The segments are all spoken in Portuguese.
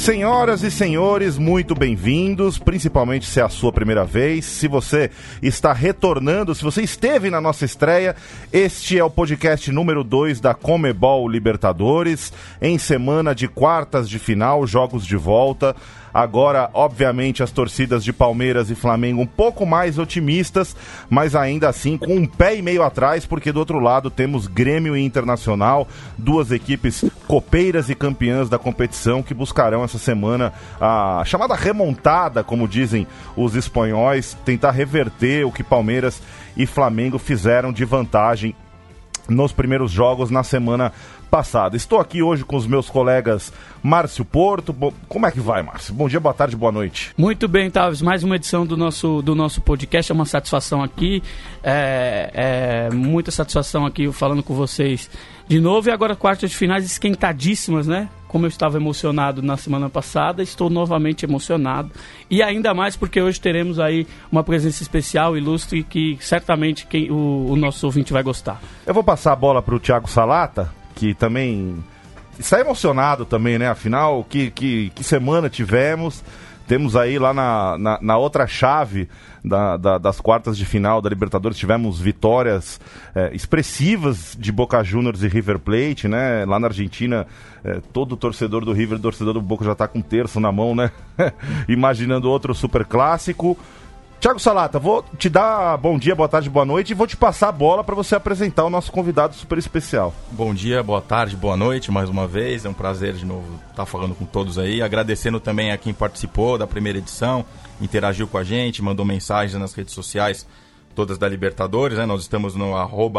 Senhoras e senhores, muito bem-vindos, principalmente se é a sua primeira vez. Se você está retornando, se você esteve na nossa estreia, este é o podcast número 2 da Comebol Libertadores, em semana de quartas de final, jogos de volta. Agora, obviamente, as torcidas de Palmeiras e Flamengo um pouco mais otimistas, mas ainda assim com um pé e meio atrás, porque do outro lado temos Grêmio e Internacional, duas equipes copeiras e campeãs da competição que buscarão essa semana a chamada remontada, como dizem os espanhóis, tentar reverter o que Palmeiras e Flamengo fizeram de vantagem nos primeiros jogos na semana passada. Estou aqui hoje com os meus colegas Márcio Porto. Como é que vai, Márcio? Bom dia, boa tarde, boa noite. Muito bem, Tavis. Mais uma edição do nosso, do nosso podcast. É uma satisfação aqui. É, é muita satisfação aqui falando com vocês de novo. E agora quartas de finais esquentadíssimas, né? Como eu estava emocionado na semana passada, estou novamente emocionado. E ainda mais porque hoje teremos aí uma presença especial, ilustre, que certamente quem, o, o nosso ouvinte vai gostar. Eu vou passar a bola para o Thiago Salata, que também está emocionado também, né? Afinal, que, que, que semana tivemos. Temos aí lá na, na, na outra chave da, da, das quartas de final da Libertadores, tivemos vitórias é, expressivas de Boca Juniors e River Plate, né? Lá na Argentina, é, todo torcedor do River, torcedor do Boca já está com um terço na mão, né? Imaginando outro super clássico. Tiago Salata, vou te dar bom dia, boa tarde, boa noite e vou te passar a bola para você apresentar o nosso convidado super especial. Bom dia, boa tarde, boa noite mais uma vez. É um prazer de novo estar falando com todos aí. Agradecendo também a quem participou da primeira edição, interagiu com a gente, mandou mensagens nas redes sociais, todas da Libertadores. Né? Nós estamos no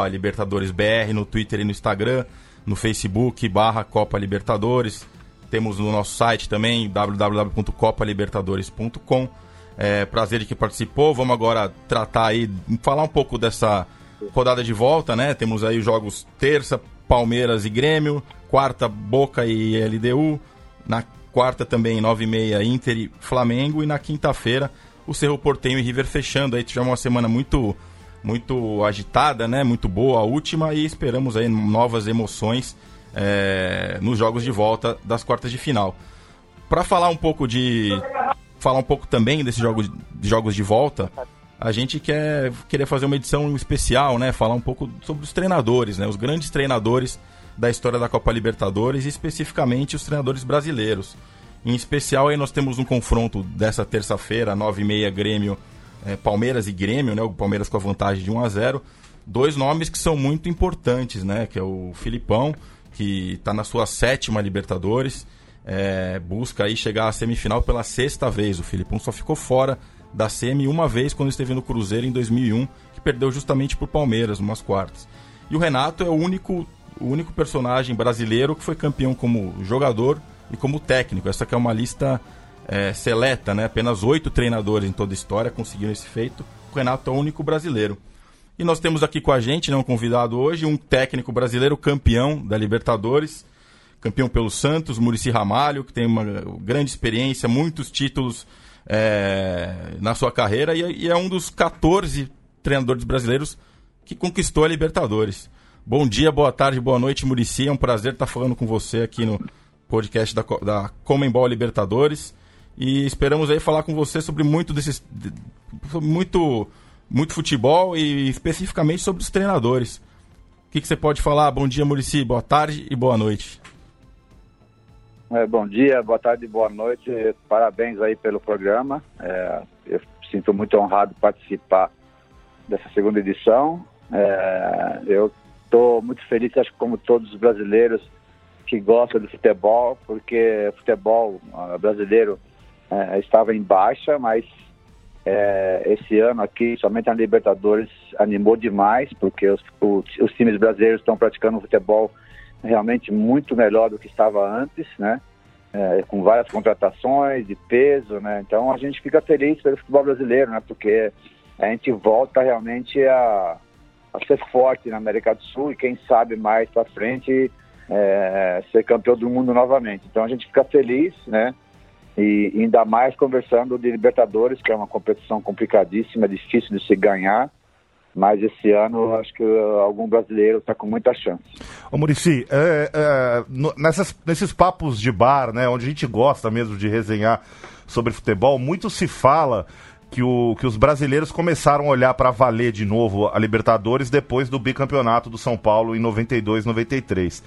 LibertadoresBR, no Twitter e no Instagram, no Facebook, barra Copa Libertadores. Temos no nosso site também, www.copalibertadores.com é, prazer de que participou. Vamos agora tratar aí, falar um pouco dessa rodada de volta, né? Temos aí os jogos terça, Palmeiras e Grêmio, quarta, Boca e LDU, na quarta também, 9 e meia, Inter e Flamengo, e na quinta-feira, o Cerro Portenho e River fechando. Aí tivemos uma semana muito muito agitada, né? Muito boa a última e esperamos aí novas emoções é, nos jogos de volta das quartas de final. Para falar um pouco de falar um pouco também desses jogos, jogos de volta, a gente quer querer fazer uma edição especial, né? Falar um pouco sobre os treinadores, né? Os grandes treinadores da história da Copa Libertadores e especificamente os treinadores brasileiros. Em especial aí nós temos um confronto dessa terça-feira, 9h30, Grêmio, é, Palmeiras e Grêmio, né? O Palmeiras com a vantagem de 1 a 0 Dois nomes que são muito importantes, né? Que é o Filipão, que está na sua sétima Libertadores, é, busca aí chegar à semifinal pela sexta vez. O Filipão só ficou fora da semi uma vez quando esteve no Cruzeiro em 2001, que perdeu justamente por Palmeiras, umas quartas. E o Renato é o único, o único personagem brasileiro que foi campeão como jogador e como técnico. Essa é uma lista é, seleta, né? Apenas oito treinadores em toda a história conseguiram esse feito. O Renato é o único brasileiro. E nós temos aqui com a gente, né, um convidado hoje, um técnico brasileiro campeão da Libertadores, campeão pelo Santos, Murici Ramalho, que tem uma grande experiência, muitos títulos é, na sua carreira e, e, é um dos 14 treinadores brasileiros que conquistou a Libertadores. Bom dia, boa tarde, boa noite, Murici. É um prazer estar falando com você aqui no podcast da, da Comembol Libertadores. E esperamos aí falar com você sobre muito desses. Muito, muito futebol e especificamente sobre os treinadores. O que, que você pode falar? Bom dia, Murici. Boa tarde e boa noite. É, bom dia, boa tarde, boa noite. Parabéns aí pelo programa. É, eu sinto muito honrado participar dessa segunda edição. É, eu estou muito feliz, acho que como todos os brasileiros que gostam de futebol, porque o futebol brasileiro é, estava em baixa, mas é, esse ano aqui, somente a Libertadores, animou demais, porque os, os, os times brasileiros estão praticando um futebol realmente muito melhor do que estava antes, né? É, com várias contratações de peso, né? Então a gente fica feliz pelo futebol brasileiro, né? Porque a gente volta realmente a, a ser forte na América do Sul e quem sabe mais para frente é, ser campeão do mundo novamente. Então a gente fica feliz, né? E ainda mais conversando de Libertadores, que é uma competição complicadíssima, difícil de se ganhar mas esse ano acho que algum brasileiro está com muita chance. Ô Murici, é, é, nessas, nesses papos de bar, né, onde a gente gosta mesmo de resenhar sobre futebol, muito se fala que, o, que os brasileiros começaram a olhar para valer de novo a Libertadores depois do bicampeonato do São Paulo em 92, 93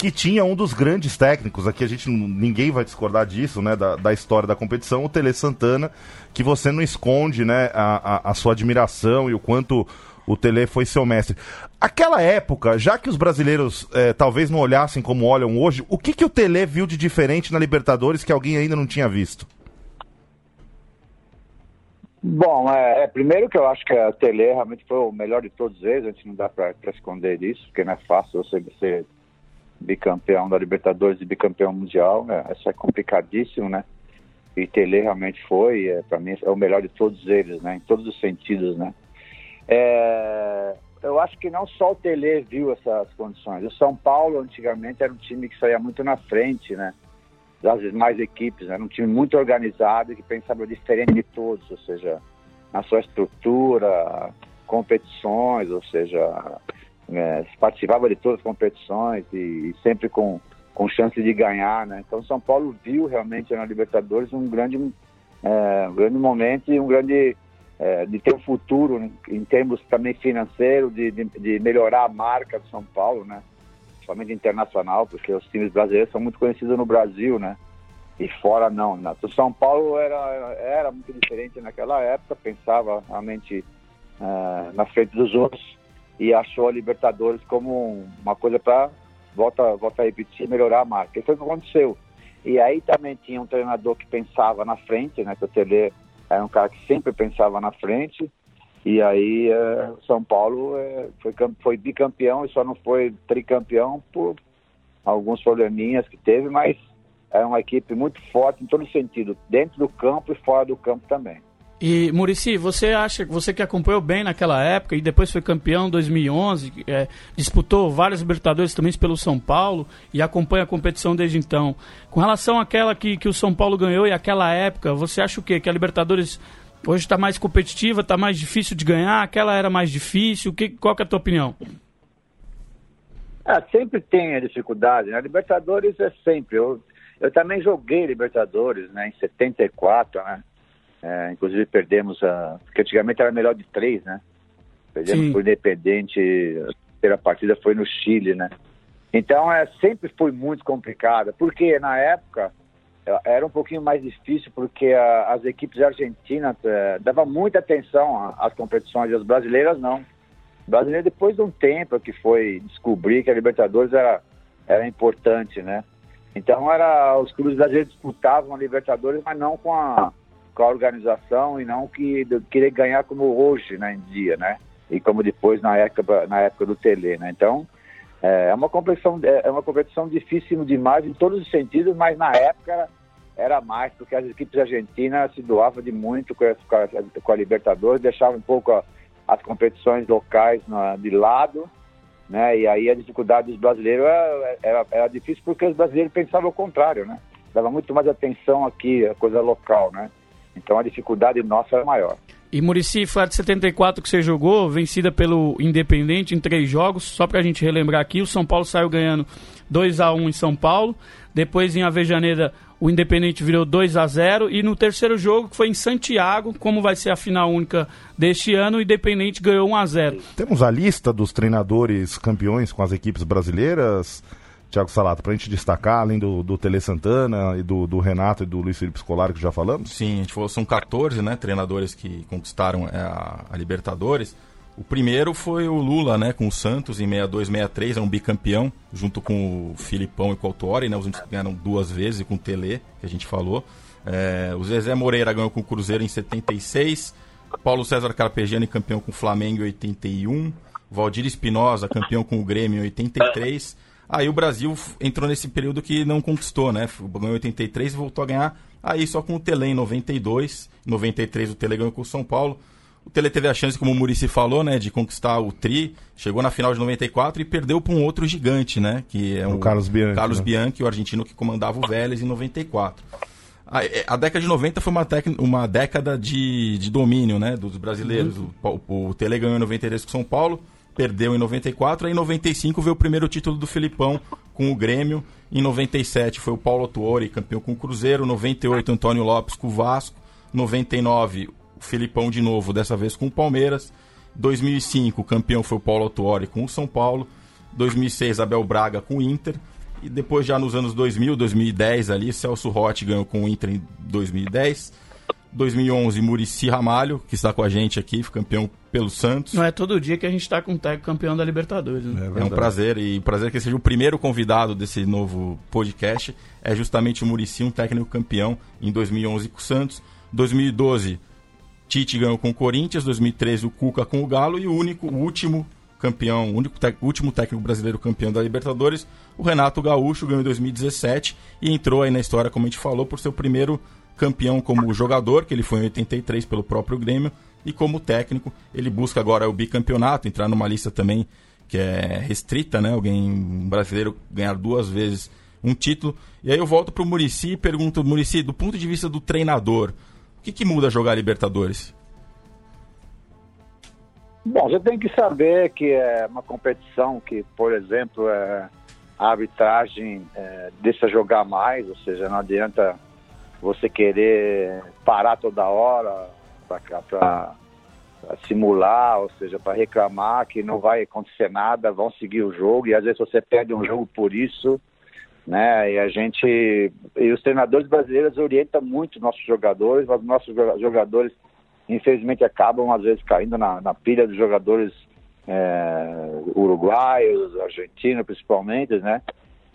que tinha um dos grandes técnicos, aqui a gente ninguém vai discordar disso, né, da, da história da competição, o Tele Santana, que você não esconde, né, a, a, a sua admiração e o quanto o Tele foi seu mestre. Aquela época, já que os brasileiros é, talvez não olhassem como olham hoje, o que, que o Tele viu de diferente na Libertadores que alguém ainda não tinha visto? Bom, é, é, primeiro que eu acho que a Tele realmente foi o melhor de todos eles, a gente não dá para esconder disso, porque não é fácil você, você bicampeão da Libertadores e bicampeão mundial, né? isso é complicadíssimo, né? E Tele realmente foi, é, para mim, é o melhor de todos eles, né? Em todos os sentidos, né? É, eu acho que não só o Tele viu essas condições. O São Paulo, antigamente, era um time que saía muito na frente, né? Das demais equipes, né? Era um time muito organizado que pensava diferente de todos, ou seja, na sua estrutura, competições, ou seja, é, participava de todas as competições e, e, sempre com, com chance de ganhar, né? Então São Paulo viu realmente na Libertadores um grande, é, um grande momento e um grande é, de ter um futuro em, em termos também financeiro, de, de, de, melhorar a marca do São Paulo, né? Somente internacional, porque os times brasileiros são muito conhecidos no Brasil, né? E fora não. Né? O São Paulo era, era muito diferente naquela época, pensava realmente uh, na frente dos outros e achou a Libertadores como uma coisa para, volta, volta a repetir, melhorar a marca. E foi o que aconteceu. E aí também tinha um treinador que pensava na frente, né? Que o Tele era um cara que sempre pensava na frente. E aí é, São Paulo é, foi, foi bicampeão e só não foi tricampeão por alguns probleminhas que teve, mas é uma equipe muito forte em todo sentido, dentro do campo e fora do campo também. E Murici, você acha, você que acompanhou bem naquela época e depois foi campeão em 2011, é, disputou várias Libertadores também pelo São Paulo e acompanha a competição desde então. Com relação àquela que, que o São Paulo ganhou e aquela época, você acha o quê? Que a Libertadores hoje está mais competitiva, está mais difícil de ganhar? Aquela era mais difícil? Que, qual que é a tua opinião? Ah, sempre tem a dificuldade, né? Libertadores é sempre. Eu, eu também joguei Libertadores, né? Em 74, né? É, inclusive perdemos a. Porque antigamente era melhor de três, né? Perdemos Sim. por Independente, a primeira partida foi no Chile, né? Então é, sempre foi muito complicada, porque na época é, era um pouquinho mais difícil, porque a, as equipes argentinas é, davam muita atenção às competições, e as brasileiras não. Brasileiro depois de um tempo que foi descobrir que a Libertadores era, era importante, né? Então era os clubes brasileiros disputavam a Libertadores, mas não com a com a organização e não que querer ganhar como hoje, né, em dia, né? E como depois na época, na época do Tele, né? Então, é, é uma competição é, é uma competição difícil demais em todos os sentidos, mas na época era mais, porque as equipes argentinas se doavam de muito com a, com a Libertadores, deixavam um pouco a, as competições locais na, de lado, né? E aí a dificuldade dos brasileiros era, era, era, difícil porque os brasileiros pensavam o contrário, né? Dava muito mais atenção aqui, a coisa local, né? Então a dificuldade nossa é maior. E Murici, foi a de 74 que você jogou, vencida pelo Independente em três jogos. Só para a gente relembrar aqui, o São Paulo saiu ganhando 2 a 1 em São Paulo. Depois em Avejaneira, o Independente virou 2 a 0 E no terceiro jogo, que foi em Santiago, como vai ser a final única deste ano, o Independente ganhou 1 a 0 Temos a lista dos treinadores campeões com as equipes brasileiras. Tiago Salato, para a gente destacar, além do, do Tele Santana e do, do, Renato e do Luiz Felipe Scolari, que já falamos? Sim, a gente falou, são 14 né, treinadores que conquistaram é, a, a, Libertadores. O primeiro foi o Lula, né, com o Santos em 62, 63, é um bicampeão, junto com o Filipão e com o Autori, né, os únicos que ganharam duas vezes, e com o Tele, que a gente falou. É, o Zezé Moreira ganhou com o Cruzeiro em 76, Paulo César Carpegiani campeão com o Flamengo em 81, Valdir Espinosa campeão com o Grêmio em 83, Aí o Brasil entrou nesse período que não conquistou, né? Ganhou 83 e voltou a ganhar. Aí só com o Tele em 92. Em 93 o Tele ganhou com o São Paulo. O Tele teve a chance, como o Murici falou, né, de conquistar o Tri. Chegou na final de 94 e perdeu para um outro gigante, né? Que é o, o Carlos Bianchi. Carlos né? Bianchi, o argentino que comandava o Vélez em 94. A, é, a década de 90 foi uma, uma década de, de domínio, né, dos brasileiros. Uhum. O, o, o Tele ganhou em 93 com o São Paulo perdeu em 94. Aí em 95 veio o primeiro título do Filipão com o Grêmio. Em 97 foi o Paulo Tuori, campeão com o Cruzeiro. 98, Antônio Lopes com o Vasco. 99, o Filipão de novo, dessa vez com o Palmeiras. 2005, o campeão foi o Paulo Tuori com o São Paulo. 2006, Abel Braga com o Inter. E depois, já nos anos 2000, 2010 ali, Celso Rotti ganhou com o Inter em 2010. 2011, Murici Ramalho, que está com a gente aqui, campeão pelo Santos. Não é todo dia que a gente está com o técnico campeão da Libertadores. Né? É, é, um prazer, e prazer que seja o primeiro convidado desse novo podcast. É justamente o Murici, um técnico campeão em 2011 com o Santos. 2012, Tite ganhou com o Corinthians. 2013, o Cuca com o Galo. E o único, o último campeão, o único último técnico brasileiro campeão da Libertadores, o Renato Gaúcho, ganhou em 2017 e entrou aí na história, como a gente falou, por ser o primeiro campeão como jogador, que ele foi em 83 pelo próprio Grêmio, e como técnico, ele busca agora o bicampeonato, entrar numa lista também que é restrita, né? Alguém brasileiro ganhar duas vezes um título. E aí eu volto para o Murici e pergunto, Murici, do ponto de vista do treinador, o que, que muda jogar Libertadores? Bom, você tem que saber que é uma competição que, por exemplo, é, a arbitragem é, deixa jogar mais, ou seja, não adianta você querer parar toda hora para simular, ou seja, para reclamar que não vai acontecer nada, vão seguir o jogo e às vezes você perde um jogo por isso, né? E a gente e os treinadores brasileiros orientam muito nossos jogadores, mas nossos jogadores infelizmente acabam às vezes caindo na, na pilha dos jogadores é, uruguaios, argentinos principalmente, né?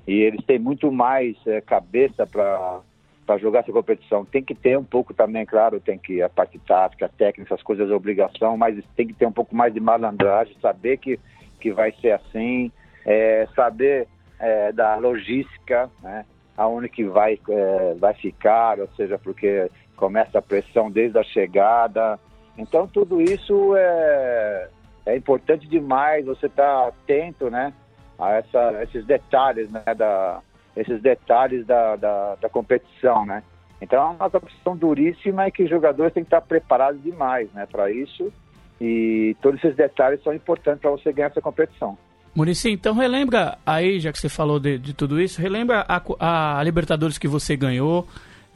E eles têm muito mais é, cabeça para para jogar essa competição. Tem que ter um pouco também, claro, tem que a parte tática, a técnica, essas coisas é obrigação, mas tem que ter um pouco mais de malandragem, saber que, que vai ser assim, é, saber é, da logística, né, aonde que vai, é, vai ficar, ou seja, porque começa a pressão desde a chegada. Então tudo isso é, é importante demais, você estar tá atento, né, a essa, esses detalhes, né, da, esses detalhes da, da, da competição, né? Então é uma competição duríssima e que os jogadores têm que estar preparados demais, né, para isso. E todos esses detalhes são importantes para você ganhar essa competição. Murici, então relembra aí, já que você falou de, de tudo isso, relembra a, a Libertadores que você ganhou,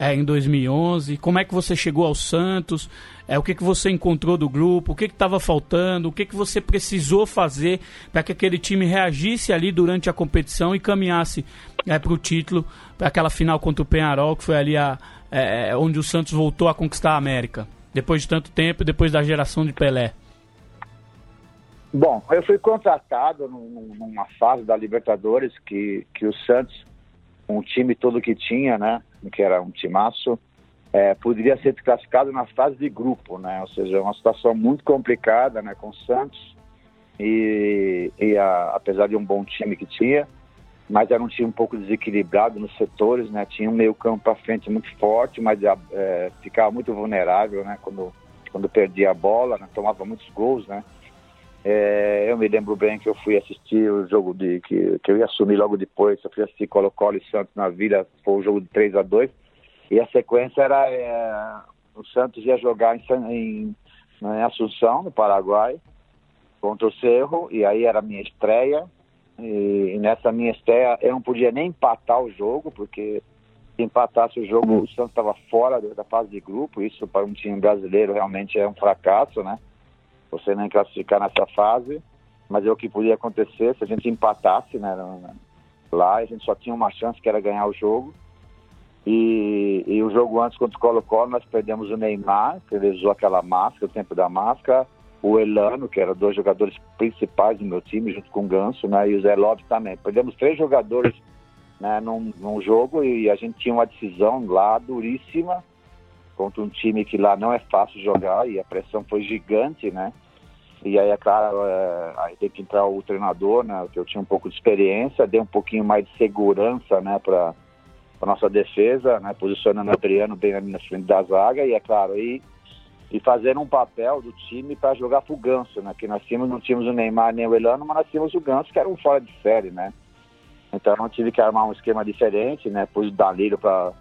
é, em 2011? Como é que você chegou ao Santos? É, o que, que você encontrou do grupo? O que estava faltando? O que, que você precisou fazer para que aquele time reagisse ali durante a competição e caminhasse é, para o título, para aquela final contra o Penharol, que foi ali a, é, é, onde o Santos voltou a conquistar a América? Depois de tanto tempo, depois da geração de Pelé. Bom, eu fui contratado numa fase da Libertadores que, que o Santos, com o time todo que tinha, né? que era um timaço, é, poderia ser classificado na fase de grupo, né? Ou seja, uma situação muito complicada, né? Com o Santos e, e a, apesar de um bom time que tinha, mas era um time um pouco desequilibrado nos setores, né? Tinha um meio campo para frente muito forte, mas é, ficava muito vulnerável, né? Quando quando perdia a bola, né? tomava muitos gols, né? É, eu me lembro bem que eu fui assistir o jogo de que, que eu ia assumir logo depois, eu fui assistir Colo-Colo e Santos na Vila, foi o jogo de 3 a 2 e a sequência era é, o Santos ia jogar em, em, em, Assunção, no Paraguai, contra o Cerro, e aí era a minha estreia, e, e nessa minha estreia eu não podia nem empatar o jogo, porque se empatasse o jogo o Santos estava fora da fase de grupo, isso para um time brasileiro realmente é um fracasso, né? Você nem classificar nessa fase, mas é o que podia acontecer se a gente empatasse né, lá, a gente só tinha uma chance que era ganhar o jogo. E, e o jogo antes contra o Colo-Colo nós perdemos o Neymar, que ele usou aquela máscara, o tempo da máscara, o Elano, que eram dois jogadores principais do meu time, junto com o Ganso, né, e o Zé Lopes também. Perdemos três jogadores né, num, num jogo e a gente tinha uma decisão lá duríssima, contra um time que lá não é fácil jogar e a pressão foi gigante, né? E aí, é claro, é, aí tem que entrar o treinador, né? Que eu tinha um pouco de experiência, dei um pouquinho mais de segurança, né? Para a nossa defesa, né? Posicionando o Adriano bem na frente da zaga e, é claro, aí e fazer um papel do time para jogar pro Ganso, né? Que nós tínhamos, não tínhamos o Neymar nem o Elano, mas nós tínhamos o Ganso, que era um fora de série, né? Então eu tive que armar um esquema diferente, né? Pus o Danilo para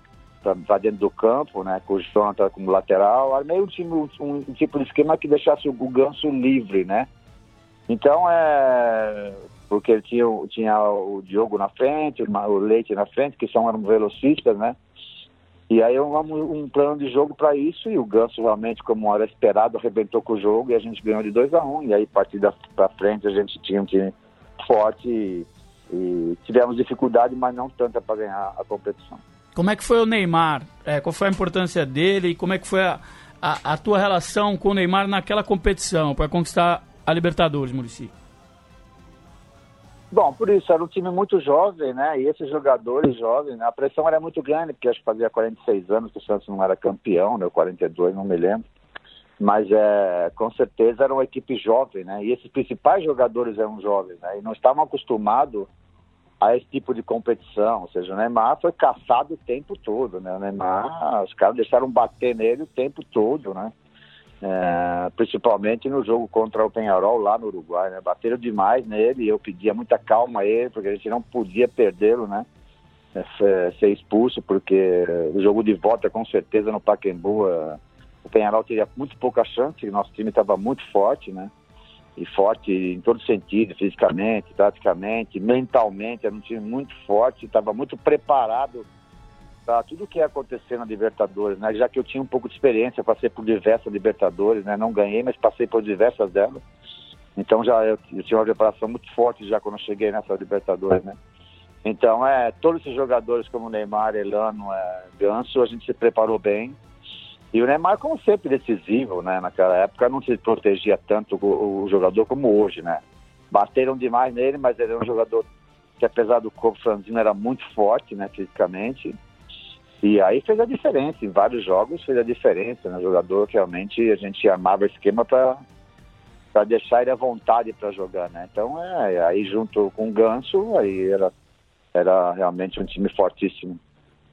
para dentro do campo, né, com o Jonathan como lateral, armei um, time, um, um, tipo de esquema que deixasse o, Ganso livre, né, Então, é. Porque ele tinha, tinha o Diogo na frente, o Leite na frente, que são eram velocistas, né? E aí um, um plano de jogo para isso, e o Ganso realmente, como era esperado, arrebentou com o jogo e a gente ganhou de 2 a 1 um, E aí, a partir para frente, a gente tinha um time forte e, e tivemos dificuldade, mas não tanta para ganhar a competição. Como é que foi o Neymar? É, qual foi a importância dele e como é que foi a, a, a tua relação com o Neymar naquela competição para conquistar a Libertadores, Murici? Bom, por isso, era um time muito jovem, né? E esses jogadores jovens, né? a pressão era muito grande, porque acho que fazia 46 anos que o Santos não era campeão, né? 42, não me lembro. Mas é, com certeza era uma equipe jovem, né? E esses principais jogadores eram jovens, né? E não estavam acostumados a esse tipo de competição. Ou seja, o Neymar foi caçado o tempo todo, né? O Neymar, os caras deixaram bater nele o tempo todo, né? É, principalmente no jogo contra o Penharol lá no Uruguai, né? Bateram demais nele eu pedia muita calma a ele, porque a gente não podia perdê-lo, né? É, ser expulso, porque o jogo de volta, com certeza, no Paquembu, é, o Penharol teria muito pouca chance, nosso time estava muito forte, né? E forte em todo sentido, fisicamente, taticamente, mentalmente, era um time muito forte, estava muito preparado para tudo que ia acontecer na Libertadores, né? Já que eu tinha um pouco de experiência, passei por diversas Libertadores, né? Não ganhei, mas passei por diversas delas. Então já eu, eu tinha uma preparação muito forte já quando eu cheguei nessa Libertadores, né? Então, é, todos esses jogadores como Neymar, Elano, é, Ganso, a gente se preparou bem. E o Neymar, como sempre, decisivo, né? Naquela época não se protegia tanto o, o jogador como hoje, né? Bateram demais nele, mas ele era um jogador que, apesar do corpo franzino, era muito forte, né? Fisicamente. E aí fez a diferença, em vários jogos fez a diferença, né? O jogador que realmente a gente armava esquema para para deixar ele à vontade para jogar, né? Então, é, aí junto com o Ganso, aí era, era realmente um time fortíssimo.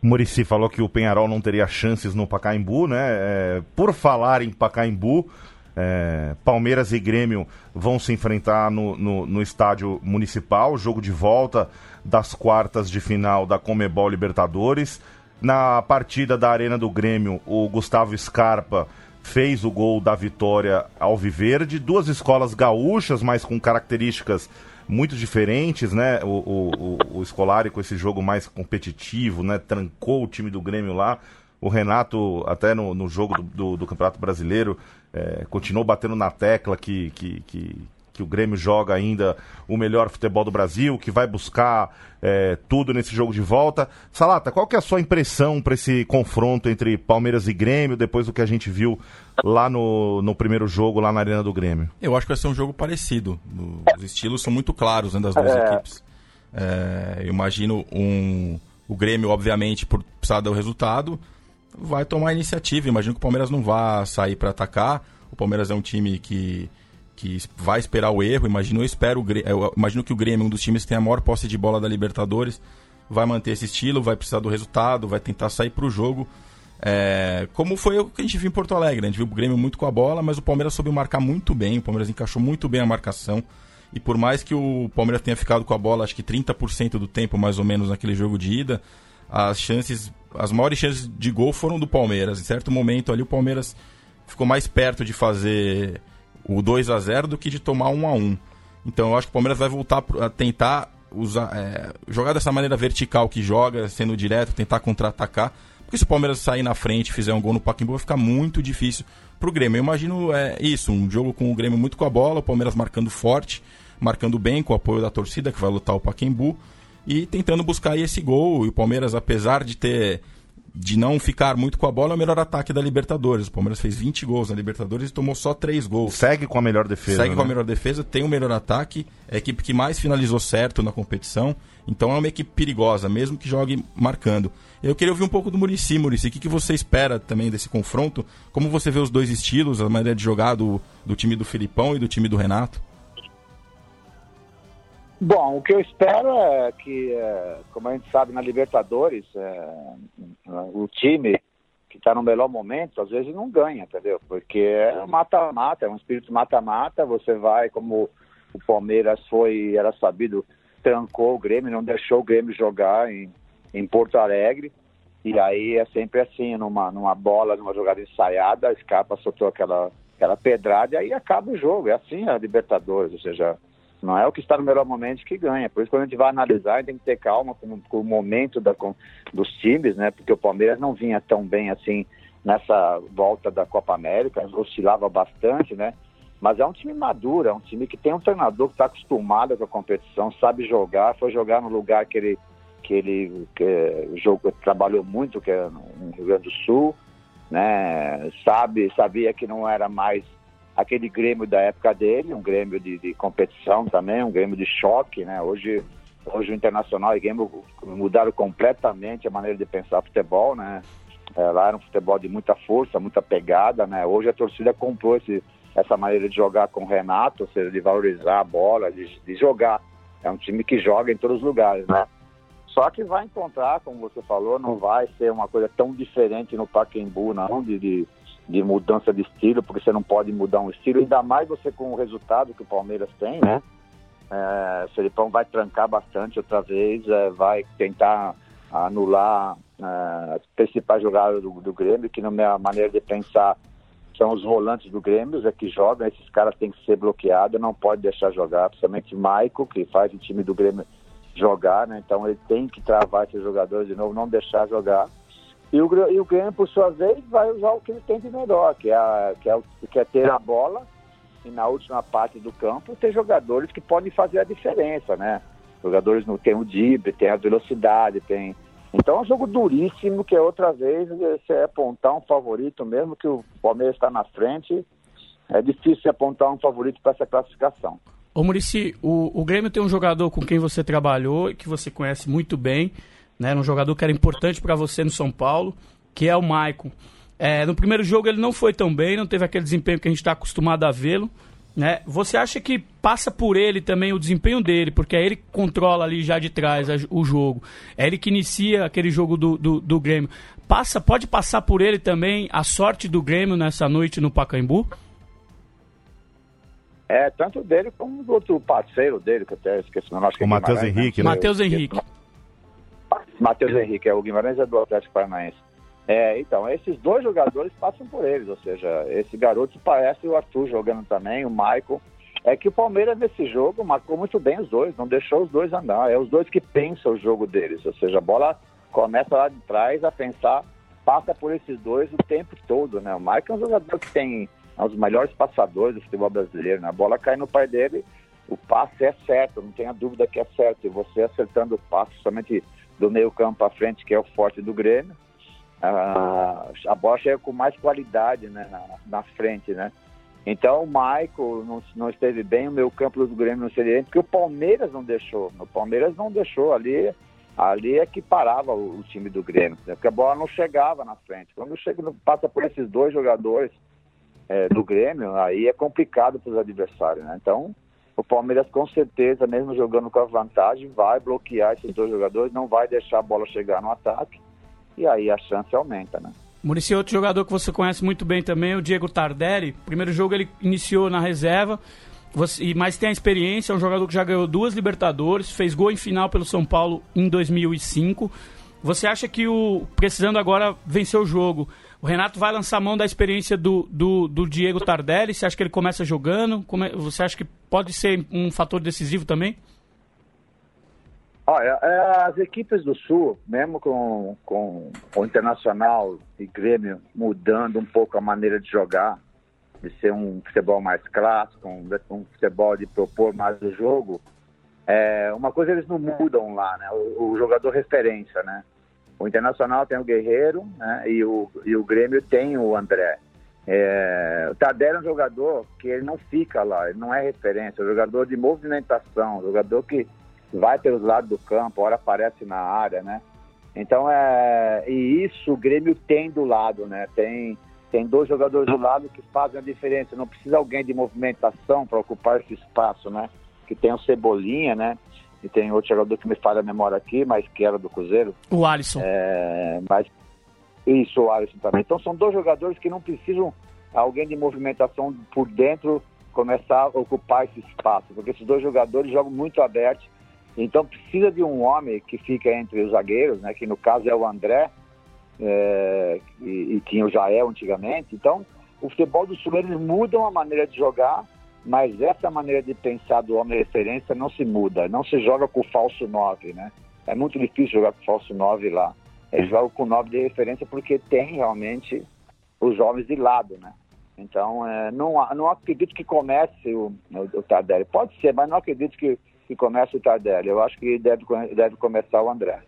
Murici falou que o Penharol não teria chances no Pacaembu, né? É, por falar em Pacaembu, é, Palmeiras e Grêmio vão se enfrentar no, no, no, estádio municipal, jogo de volta das quartas de final da Comebol Libertadores. Na partida da Arena do Grêmio, o Gustavo Scarpa fez o gol da vitória ao Viverde. Duas escolas gaúchas, mas com características muito diferentes, né? O, o, o, Scolari com esse jogo mais competitivo, né? Trancou o time do Grêmio lá. O Renato, até no, no jogo do, do, do Campeonato Brasileiro, é, continuou batendo na tecla que, que, que, que o Grêmio joga ainda o melhor futebol do Brasil, que vai buscar é, tudo nesse jogo de volta. Salata, qual que é a sua impressão para esse confronto entre Palmeiras e Grêmio, depois do que a gente viu lá no, no primeiro jogo, lá na Arena do Grêmio? Eu acho que vai ser um jogo parecido. Os estilos são muito claros né, das duas é. equipes. É, eu imagino um, o Grêmio, obviamente, por precisar dar o resultado, vai tomar a iniciativa. Imagino que o Palmeiras não vá sair para atacar. O Palmeiras é um time que que vai esperar o erro. Imagino, eu espero, eu imagino que o Grêmio, um dos times que tem a maior posse de bola da Libertadores, vai manter esse estilo, vai precisar do resultado, vai tentar sair para o jogo. É, como foi o que a gente viu em Porto Alegre, a gente viu o Grêmio muito com a bola, mas o Palmeiras soube marcar muito bem, o Palmeiras encaixou muito bem a marcação. E por mais que o Palmeiras tenha ficado com a bola, acho que 30% do tempo mais ou menos naquele jogo de ida, as chances, as maiores chances de gol foram do Palmeiras. Em certo momento ali o Palmeiras ficou mais perto de fazer o 2 a 0 do que de tomar 1 a 1 Então eu acho que o Palmeiras vai voltar a tentar usar, é, jogar dessa maneira vertical que joga, sendo direto, tentar contra-atacar. Porque se o Palmeiras sair na frente e fizer um gol no Pacaembu, vai ficar muito difícil pro Grêmio. Eu imagino é, isso, um jogo com o Grêmio muito com a bola, o Palmeiras marcando forte, marcando bem com o apoio da torcida que vai lutar o Pacaembu e tentando buscar esse gol. E o Palmeiras, apesar de ter de não ficar muito com a bola, é o melhor ataque da Libertadores. O Palmeiras fez 20 gols na Libertadores e tomou só 3 gols. Segue com a melhor defesa. Segue né? com a melhor defesa, tem o melhor ataque, é a equipe que mais finalizou certo na competição. Então é uma equipe perigosa, mesmo que jogue marcando. Eu queria ouvir um pouco do Murici, Murici. O que, que você espera também desse confronto? Como você vê os dois estilos, a maneira de jogar do, do time do Filipão e do time do Renato? Bom, o que eu espero é que, é, como a gente sabe na Libertadores, é, o time que está no melhor momento, às vezes não ganha, entendeu? Porque é mata-mata, é um espírito mata-mata, você vai, como o Palmeiras foi, era sabido, trancou o Grêmio, não deixou o Grêmio jogar em, em Porto Alegre, e aí é sempre assim, numa, numa bola, numa jogada ensaiada, a Scarpa soltou aquela aquela pedrada e aí acaba o jogo. É assim a Libertadores, ou seja, não é o que está no melhor momento que ganha. Por isso, quando a gente vai analisar, a gente tem que ter calma com, com o momento da, com, dos times, né? Porque o Palmeiras não vinha tão bem assim nessa volta da Copa América, oscilava bastante, né? Mas é um time maduro, é um time que tem um treinador que está acostumado com a competição, sabe jogar, foi jogar no lugar que ele que ele que, jogou, trabalhou muito, que é no Rio Grande do Sul, né? Sabe, sabia que não era mais aquele Grêmio da época dele, um Grêmio de, de competição também, um Grêmio de choque, né? Hoje, hoje o Internacional e o Grêmio mudaram completamente a maneira de pensar futebol, né? É, lá era um futebol de muita força, muita pegada, né? Hoje a torcida comprou esse, essa maneira de jogar com o Renato, ou seja, de valorizar a bola, de, de jogar. É um time que joga em todos os lugares, né? Só que vai encontrar, como você falou, não vai ser uma coisa tão diferente no Pacaembu, não, de, de de mudança de estilo, porque você não pode mudar um estilo, ainda mais você com o resultado que o Palmeiras tem, né? É, o Felipão vai trancar bastante outra vez, é, vai tentar anular é, as principais jogadas do, do Grêmio, que na minha maneira de pensar são os volantes do Grêmio, é que jogam, esses caras têm que ser bloqueados, não pode deixar jogar, principalmente o Maico, que faz o time do Grêmio jogar, né? Então ele tem que travar esses jogadores de novo, não deixar jogar. E o, e o Grêmio, por sua vez, vai usar o que ele tem de melhor, que é, que é, que é ter a bola e na última parte do campo ter jogadores que podem fazer a diferença, né? Jogadores não tem o drible, tem a velocidade, tem. Então é um jogo duríssimo, que é outra vez você é apontar um favorito, mesmo que o Palmeiras está na frente, é difícil apontar um favorito para essa classificação. Ô Murici, o, o Grêmio tem um jogador com quem você trabalhou e que você conhece muito bem, né? Um jogador que era importante para você no São Paulo, que é o Maicon. É, no primeiro jogo ele não foi tão bem, não teve aquele desempenho que a gente está acostumado a vê-lo. Né? Você acha que passa por ele também o desempenho dele, porque é ele que controla ali já de trás o jogo, é ele que inicia aquele jogo do, do, do Grêmio. Passa, pode passar por ele também a sorte do Grêmio nessa noite no Pacaembu? É, tanto dele como do outro parceiro dele, que até esqueci o nome. O Matheus Henrique, né? Matheus Henrique. Matheus Henrique, é o Guimarães é do Atlético Paranaense. É, então, esses dois jogadores passam por eles, ou seja, esse garoto parece o Arthur jogando também, o Michael. É que o Palmeiras nesse jogo marcou muito bem os dois, não deixou os dois andar. É os dois que pensam o jogo deles, ou seja, a bola começa lá de trás a pensar, passa por esses dois o tempo todo, né? O Michael é um jogador que tem é um dos melhores passadores do futebol brasileiro, né? A bola cai no pai dele, o passe é certo, não tenha dúvida que é certo. E você acertando o passe somente do meio campo à frente, que é o forte do Grêmio. A, a bola chega com mais qualidade né, na, na frente, né? Então o Michael não, não esteve bem, o meio campo do Grêmio não seria bem, porque o Palmeiras não deixou. O Palmeiras não deixou ali. Ali é que parava o, o time do Grêmio, né? porque a bola não chegava na frente. Quando chega, passa por esses dois jogadores é, do Grêmio, aí é complicado para os adversários, né? Então, o Palmeiras com certeza, mesmo jogando com a vantagem, vai bloquear esses dois jogadores, não vai deixar a bola chegar no ataque e aí a chance aumenta, né? Murici, outro jogador que você conhece muito bem também, o Diego Tardelli. Primeiro jogo ele iniciou na reserva, você, mas tem a experiência, é um jogador que já ganhou duas Libertadores, fez gol em final pelo São Paulo em 2005. Você acha que o precisando agora vencer o jogo, o Renato vai lançar mão da experiência do, do, do Diego Tardelli? Você acha que ele começa jogando? Come, você acha que pode ser um fator decisivo também? Olha, é, as equipes do Sul, mesmo com, com o Internacional e Grêmio mudando um pouco a maneira de jogar, de ser um futebol mais clássico, um, um futebol de propor mais o jogo, é, uma coisa eles não mudam lá, né? O, o jogador referência, né? O Internacional tem o Guerreiro né, e, o, e o Grêmio tem o André. É, o Tadeu é um jogador que ele não fica lá, ele não é referência, é um jogador de movimentação, um jogador que vai pelos lados do campo, hora aparece na área, né? Então, é, e isso o Grêmio tem do lado, né? Tem, tem dois jogadores do lado que fazem a diferença. Não precisa alguém de movimentação para ocupar esse espaço, né? Que tem o Cebolinha, né? E tem outro jogador que me falha a memória aqui, mas que era do Cruzeiro. O Alisson. É, mas isso, o Alisson também. Então são dois jogadores que não precisam alguém de movimentação por dentro começar a ocupar esse espaço, porque esses dois jogadores jogam muito abertos. Então precisa de um homem que fica entre os zagueiros, né, que no caso é o André, é, e, e, tinha o Jael antigamente. Então o futebol do Sul, eles mudam a maneira de jogar, mas essa maneira de pensar do homem referência não se muda, não se joga com o falso 9, né? É muito difícil jogar com o falso 9 lá. Eles jogam com o 9 de referência porque tem realmente os jovens de lado, né? Então, é, não, não acredito que comece o, o, o Tardelli. Pode ser, mas não acredito que que começa o Tardelli. Eu acho que deve, deve começar o André.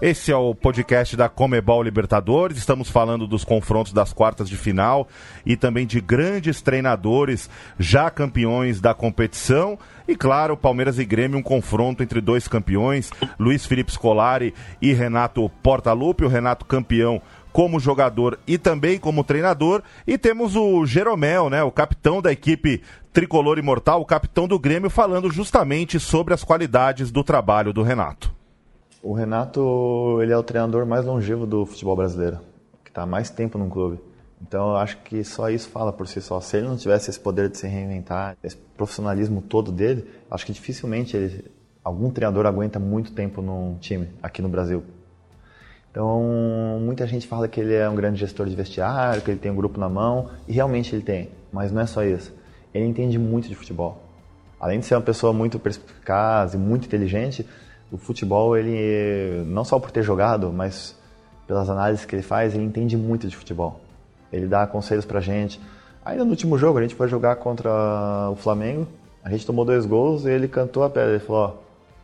Esse é o podcast da Comebol Libertadores. Estamos falando dos confrontos das quartas de final e também de grandes treinadores já campeões da competição. E claro, Palmeiras e Grêmio, um confronto entre dois campeões, Luiz Felipe Scolari e Renato Portaluppi. O Renato campeão como jogador e também como treinador. E temos o Jeromel, né, o capitão da equipe tricolor imortal, o capitão do Grêmio, falando justamente sobre as qualidades do trabalho do Renato. O Renato ele é o treinador mais longevo do futebol brasileiro, que está mais tempo no clube. Então eu acho que só isso fala por si só. Se ele não tivesse esse poder de se reinventar, esse profissionalismo todo dele, acho que dificilmente ele, algum treinador aguenta muito tempo num time aqui no Brasil. Então, muita gente fala que ele é um grande gestor de vestiário, que ele tem um grupo na mão, e realmente ele tem, mas não é só isso. Ele entende muito de futebol. Além de ser uma pessoa muito perspicaz e muito inteligente, o futebol, ele, não só por ter jogado, mas pelas análises que ele faz, ele entende muito de futebol. Ele dá conselhos pra gente. Ainda no último jogo, a gente foi jogar contra o Flamengo, a gente tomou dois gols e ele cantou a pedra. Ele falou: ó,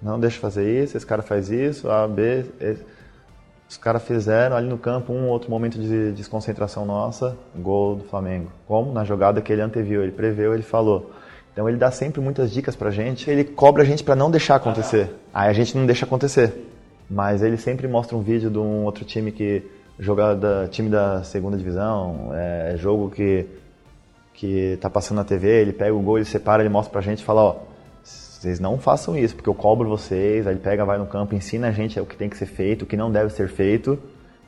não deixa fazer isso, esse cara faz isso, A, B. Esse os caras fizeram ali no campo um outro momento de desconcentração nossa, gol do Flamengo. Como? Na jogada que ele anteviu, ele preveu, ele falou. Então ele dá sempre muitas dicas pra gente, ele cobra a gente para não deixar acontecer. Aí a gente não deixa acontecer. Mas ele sempre mostra um vídeo de um outro time que joga da time da segunda divisão, é jogo que que tá passando na TV, ele pega o gol, ele separa, ele mostra pra gente e fala, ó, vocês não façam isso, porque eu cobro vocês, aí ele pega, vai no campo, ensina a gente o que tem que ser feito, o que não deve ser feito.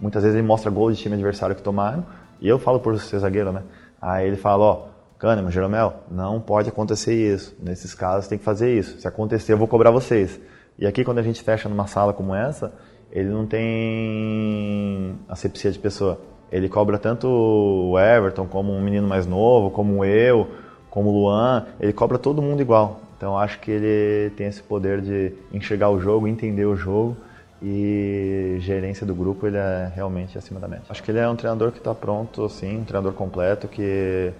Muitas vezes ele mostra gol de time adversário que tomaram, e eu falo por ser zagueiro, né? Aí ele fala, ó, Kahneman, Jeromel, não pode acontecer isso. Nesses casos tem que fazer isso. Se acontecer, eu vou cobrar vocês. E aqui, quando a gente fecha numa sala como essa, ele não tem asepsia de pessoa. Ele cobra tanto o Everton como um menino mais novo, como eu, como o Luan. Ele cobra todo mundo igual. Então acho que ele tem esse poder de enxergar o jogo, entender o jogo e gerência do grupo ele é realmente acima da média. Acho que ele é um treinador que está pronto, assim, um treinador completo que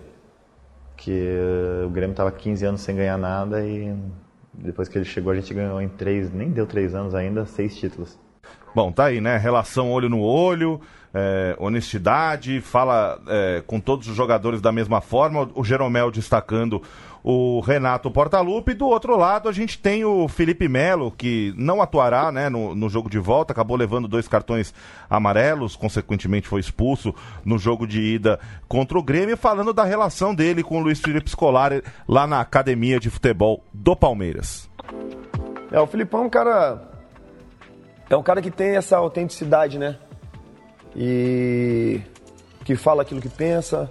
que o Grêmio estava 15 anos sem ganhar nada e depois que ele chegou a gente ganhou em três, nem deu três anos ainda, seis títulos. Bom, tá aí, né? Relação olho no olho, é, honestidade, fala é, com todos os jogadores da mesma forma. O Jeromel destacando o Renato Portaluppi. Do outro lado, a gente tem o Felipe Melo, que não atuará né, no, no jogo de volta, acabou levando dois cartões amarelos, consequentemente foi expulso no jogo de ida contra o Grêmio, falando da relação dele com o Luiz Felipe Scolari lá na academia de futebol do Palmeiras. É, o Filipão é um cara. É um cara que tem essa autenticidade, né? E que fala aquilo que pensa,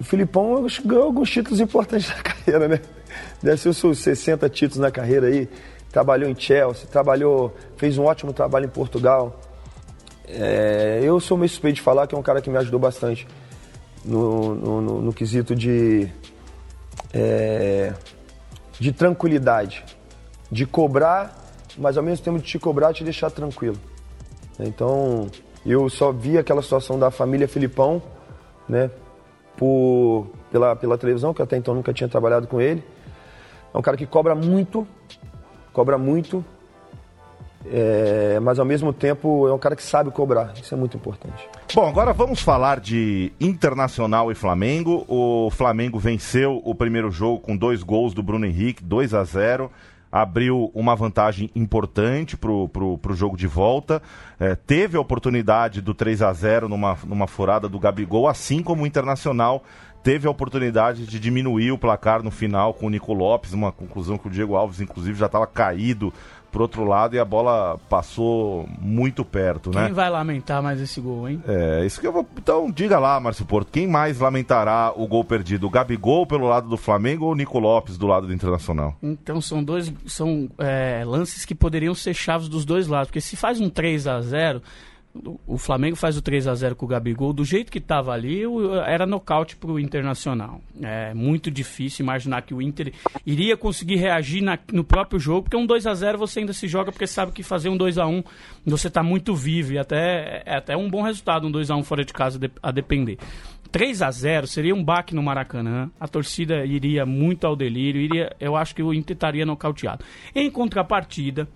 o Filipão ganhou alguns títulos importantes na carreira, né? Deve ser os seus 60 títulos na carreira aí. Trabalhou em Chelsea, trabalhou, fez um ótimo trabalho em Portugal. É, eu sou meio suspeito de falar que é um cara que me ajudou bastante no, no, no, no quesito de, é, de tranquilidade, de cobrar, mas ao mesmo tempo de te cobrar, te deixar tranquilo. Então, eu só vi aquela situação da família Filipão, né? Por, pela, pela televisão, que até então nunca tinha trabalhado com ele. É um cara que cobra muito, cobra muito, é, mas ao mesmo tempo é um cara que sabe cobrar. Isso é muito importante. Bom, agora vamos falar de Internacional e Flamengo. O Flamengo venceu o primeiro jogo com dois gols do Bruno Henrique, 2 a 0 abriu uma vantagem importante para o jogo de volta. É, teve a oportunidade do 3 a 0 numa, numa furada do Gabigol, assim como o Internacional teve a oportunidade de diminuir o placar no final com o Nico Lopes, uma conclusão que o Diego Alves, inclusive, já estava caído pro outro lado e a bola passou muito perto, quem né? Quem vai lamentar mais esse gol, hein? É, isso que eu vou. Então, diga lá, Márcio Porto, quem mais lamentará o gol perdido? O Gabigol pelo lado do Flamengo ou o Nico Lopes do lado do Internacional? Então, são dois. São é, lances que poderiam ser chaves dos dois lados, porque se faz um 3 a 0 o Flamengo faz o 3 a 0 com o Gabigol, do jeito que estava ali, era nocaute para o Internacional. É muito difícil imaginar que o Inter iria conseguir reagir na, no próprio jogo, porque um 2 a 0 você ainda se joga porque sabe que fazer um 2 a 1 você está muito vivo e até é até um bom resultado um 2 a 1 fora de casa a depender. 3 a 0 seria um baque no Maracanã, a torcida iria muito ao delírio, iria, eu acho que o Inter estaria nocauteado. Em contrapartida,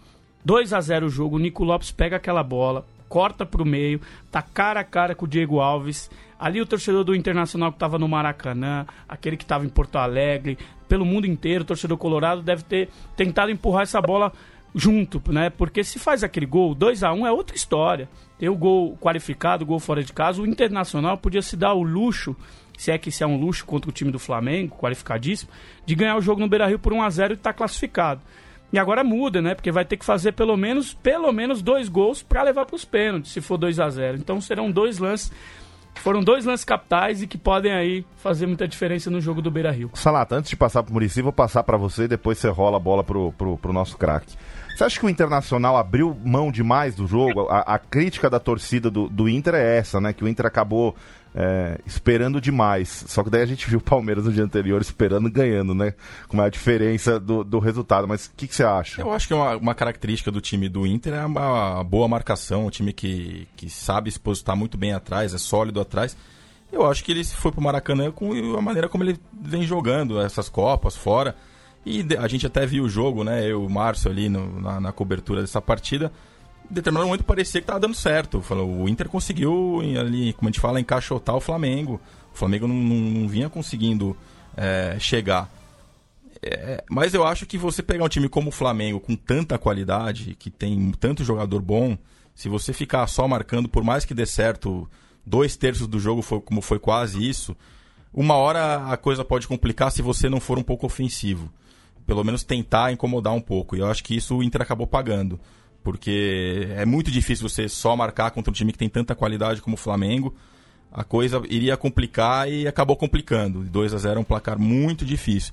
2 a 0 o jogo, o Nico Lopes pega aquela bola, corta para o meio, tá cara a cara com o Diego Alves. Ali o torcedor do Internacional que estava no Maracanã, aquele que estava em Porto Alegre, pelo mundo inteiro, o torcedor colorado deve ter tentado empurrar essa bola junto, né? Porque se faz aquele gol, 2 a 1 um, é outra história. Tem o gol qualificado, o gol fora de casa, o Internacional podia se dar o luxo, se é que isso é um luxo contra o time do Flamengo, qualificadíssimo, de ganhar o jogo no Beira-Rio por 1 a 0 e estar tá classificado. E agora muda, né? Porque vai ter que fazer pelo menos, pelo menos dois gols para levar para os pênaltis, se for 2 a 0 Então serão dois lances. Foram dois lances capitais e que podem aí fazer muita diferença no jogo do Beira Rio. Salata, antes de passar pro Murici, vou passar para você e depois você rola a bola pro, pro, pro nosso craque. Você acha que o Internacional abriu mão demais do jogo? A, a crítica da torcida do, do Inter é essa, né? Que o Inter acabou é, esperando demais. Só que daí a gente viu o Palmeiras no dia anterior esperando ganhando, né? Com a diferença do, do resultado. Mas o que, que, você acha? Eu acho que uma, uma, característica do time do Inter é uma boa marcação, um time que, que sabe se posicionar muito bem atrás, é sólido atrás. Eu acho que ele foi pro Maracanã com a maneira como ele vem jogando essas Copas fora. E a gente até viu o jogo, né? Eu e o Márcio ali no, na, na cobertura dessa partida determinado momento parecia que estava dando certo. O Inter conseguiu, ali, como a gente fala, encaixotar o Flamengo. O Flamengo não, não, não vinha conseguindo é, chegar. É, mas eu acho que você pegar um time como o Flamengo, com tanta qualidade, que tem tanto jogador bom, se você ficar só marcando, por mais que dê certo, dois terços do jogo, foi, como foi quase isso, uma hora a coisa pode complicar se você não for um pouco ofensivo. Pelo menos tentar incomodar um pouco. E eu acho que isso o Inter acabou pagando porque é muito difícil você só marcar contra um time que tem tanta qualidade como o Flamengo. A coisa iria complicar e acabou complicando. 2 a 0 é um placar muito difícil.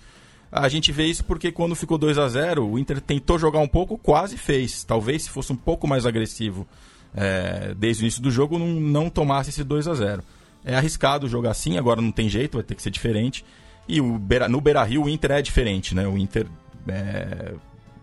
A gente vê isso porque quando ficou 2 a 0 o Inter tentou jogar um pouco, quase fez. Talvez se fosse um pouco mais agressivo é, desde o início do jogo, não, não tomasse esse 2 a 0 É arriscado jogar assim, agora não tem jeito, vai ter que ser diferente. E o Beira, no Beira Rio o Inter é diferente, né? O Inter é,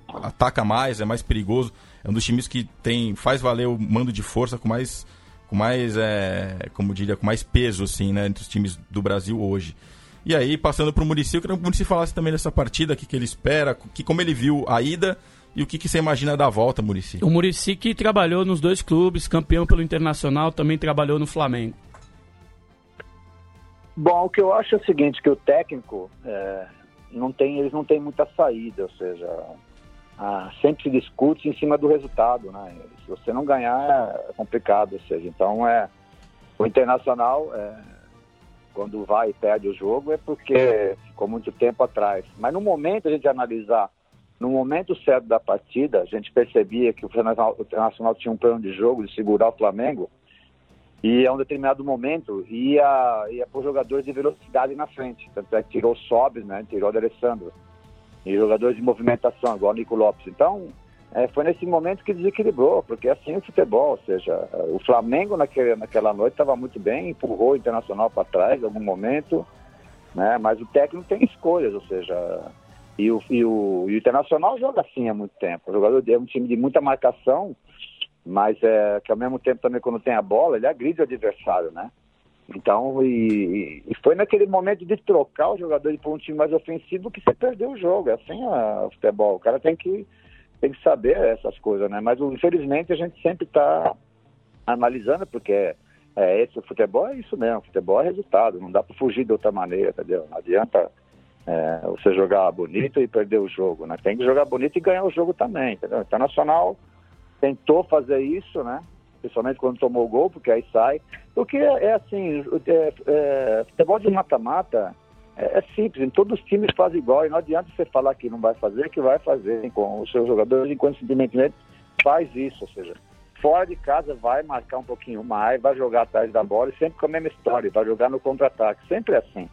ataca mais, é mais perigoso é um dos times que tem faz valer o mando de força com mais com mais é, como diria com mais peso assim né entre os times do Brasil hoje e aí passando para o Murici eu queria que o Murici falasse também dessa partida o que, que ele espera que como ele viu a ida e o que, que você imagina da volta, Murici? O Murici que trabalhou nos dois clubes, campeão pelo Internacional, também trabalhou no Flamengo. Bom, o que eu acho é o seguinte, que o técnico é, não tem, eles não têm muita saída, ou seja, ah, sempre se discute em cima do resultado, né? Se você não ganhar é complicado, ou seja, então é o internacional é, quando vai e perde o jogo é porque ficou muito tempo atrás. Mas no momento a gente analisar, no momento certo da partida, a gente percebia que o internacional tinha um plano de jogo de segurar o Flamengo e a um determinado momento ia ia por jogadores de velocidade na frente, tanto é que tirou o Sobes, né? Tirou o Alessandro e jogadores de movimentação, igual o Nico Lopes. Então, é, foi nesse momento que desequilibrou, porque assim o futebol, ou seja, o Flamengo naquele, naquela noite estava muito bem, empurrou o Internacional para trás em algum momento, né? mas o técnico tem escolhas, ou seja, e o, e o, e o Internacional joga assim há muito tempo. O jogador é um time de muita marcação, mas é que ao mesmo tempo também quando tem a bola, ele agride o adversário, né? Então, e, e, foi naquele momento de trocar o jogador por um time mais ofensivo que você perdeu o jogo. É assim o futebol. O cara tem que, tem que saber essas coisas, né? Mas infelizmente a gente sempre está analisando, porque é, é, esse o futebol é isso mesmo. Futebol é resultado. Não dá para fugir de outra maneira, entendeu? Não adianta é, você jogar bonito e perder o jogo, né? Tem que jogar bonito e ganhar o jogo também, entendeu? O Internacional tentou fazer isso, né? Principalmente quando tomou o gol, porque aí sai. Porque é, é assim, é, é, futebol de mata-mata é, é, simples, todos os times fazem igual, e não adianta você falar que não vai fazer, que vai fazer com os seus jogadores, inconscientemente faz isso, ou seja, fora de casa vai marcar um pouquinho mais, vai jogar atrás da bola, e sempre com a mesma história, vai jogar no contra-ataque, sempre é assim.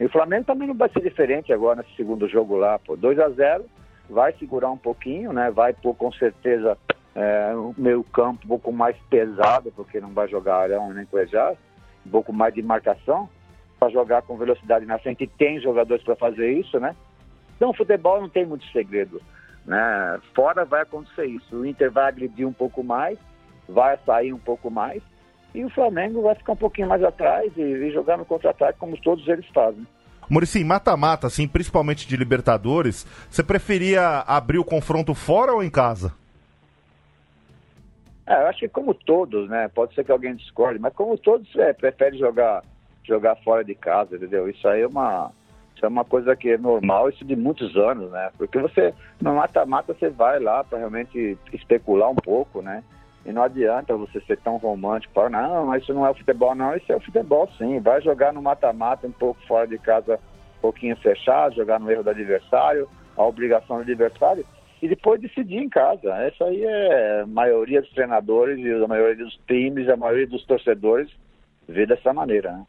E o Flamengo também não vai ser diferente agora nesse segundo jogo lá, pô, 2 a 0 vai segurar um pouquinho, né, vai pôr com certeza é, um meio campo um pouco mais pesado, porque não vai jogar Arão nem Cuejá, um pouco mais de marcação, para jogar com velocidade na frente, e tem jogadores para fazer isso, né? Então, futebol não tem muito segredo, né? Fora vai acontecer isso, o Inter vai agredir um pouco mais, vai sair um pouco mais, e o Flamengo vai ficar um pouquinho mais atrás e, e jogar no contra-ataque, como todos eles fazem. Murici, mata-mata, assim, principalmente de Libertadores, você preferia abrir o confronto fora ou em casa? É, eu acho que como todos, né? Pode ser que alguém discorde, mas como todos, é, prefere jogar, jogar fora de casa, entendeu? Isso aí é uma, isso é uma coisa que é normal, isso de muitos anos, né? Porque você, no mata-mata, você vai lá para realmente especular um pouco, né? E não adianta você ser tão romântico, falar, não, isso não é o futebol, não, isso é o futebol sim. Vai jogar no mata-mata um pouco fora de casa, um pouquinho fechado, jogar no erro do adversário, a obrigação do adversário, e depois decidir em casa. Essa aí é a maioria dos treinadores e a maioria dos times, a maioria dos torcedores vê dessa maneira, né?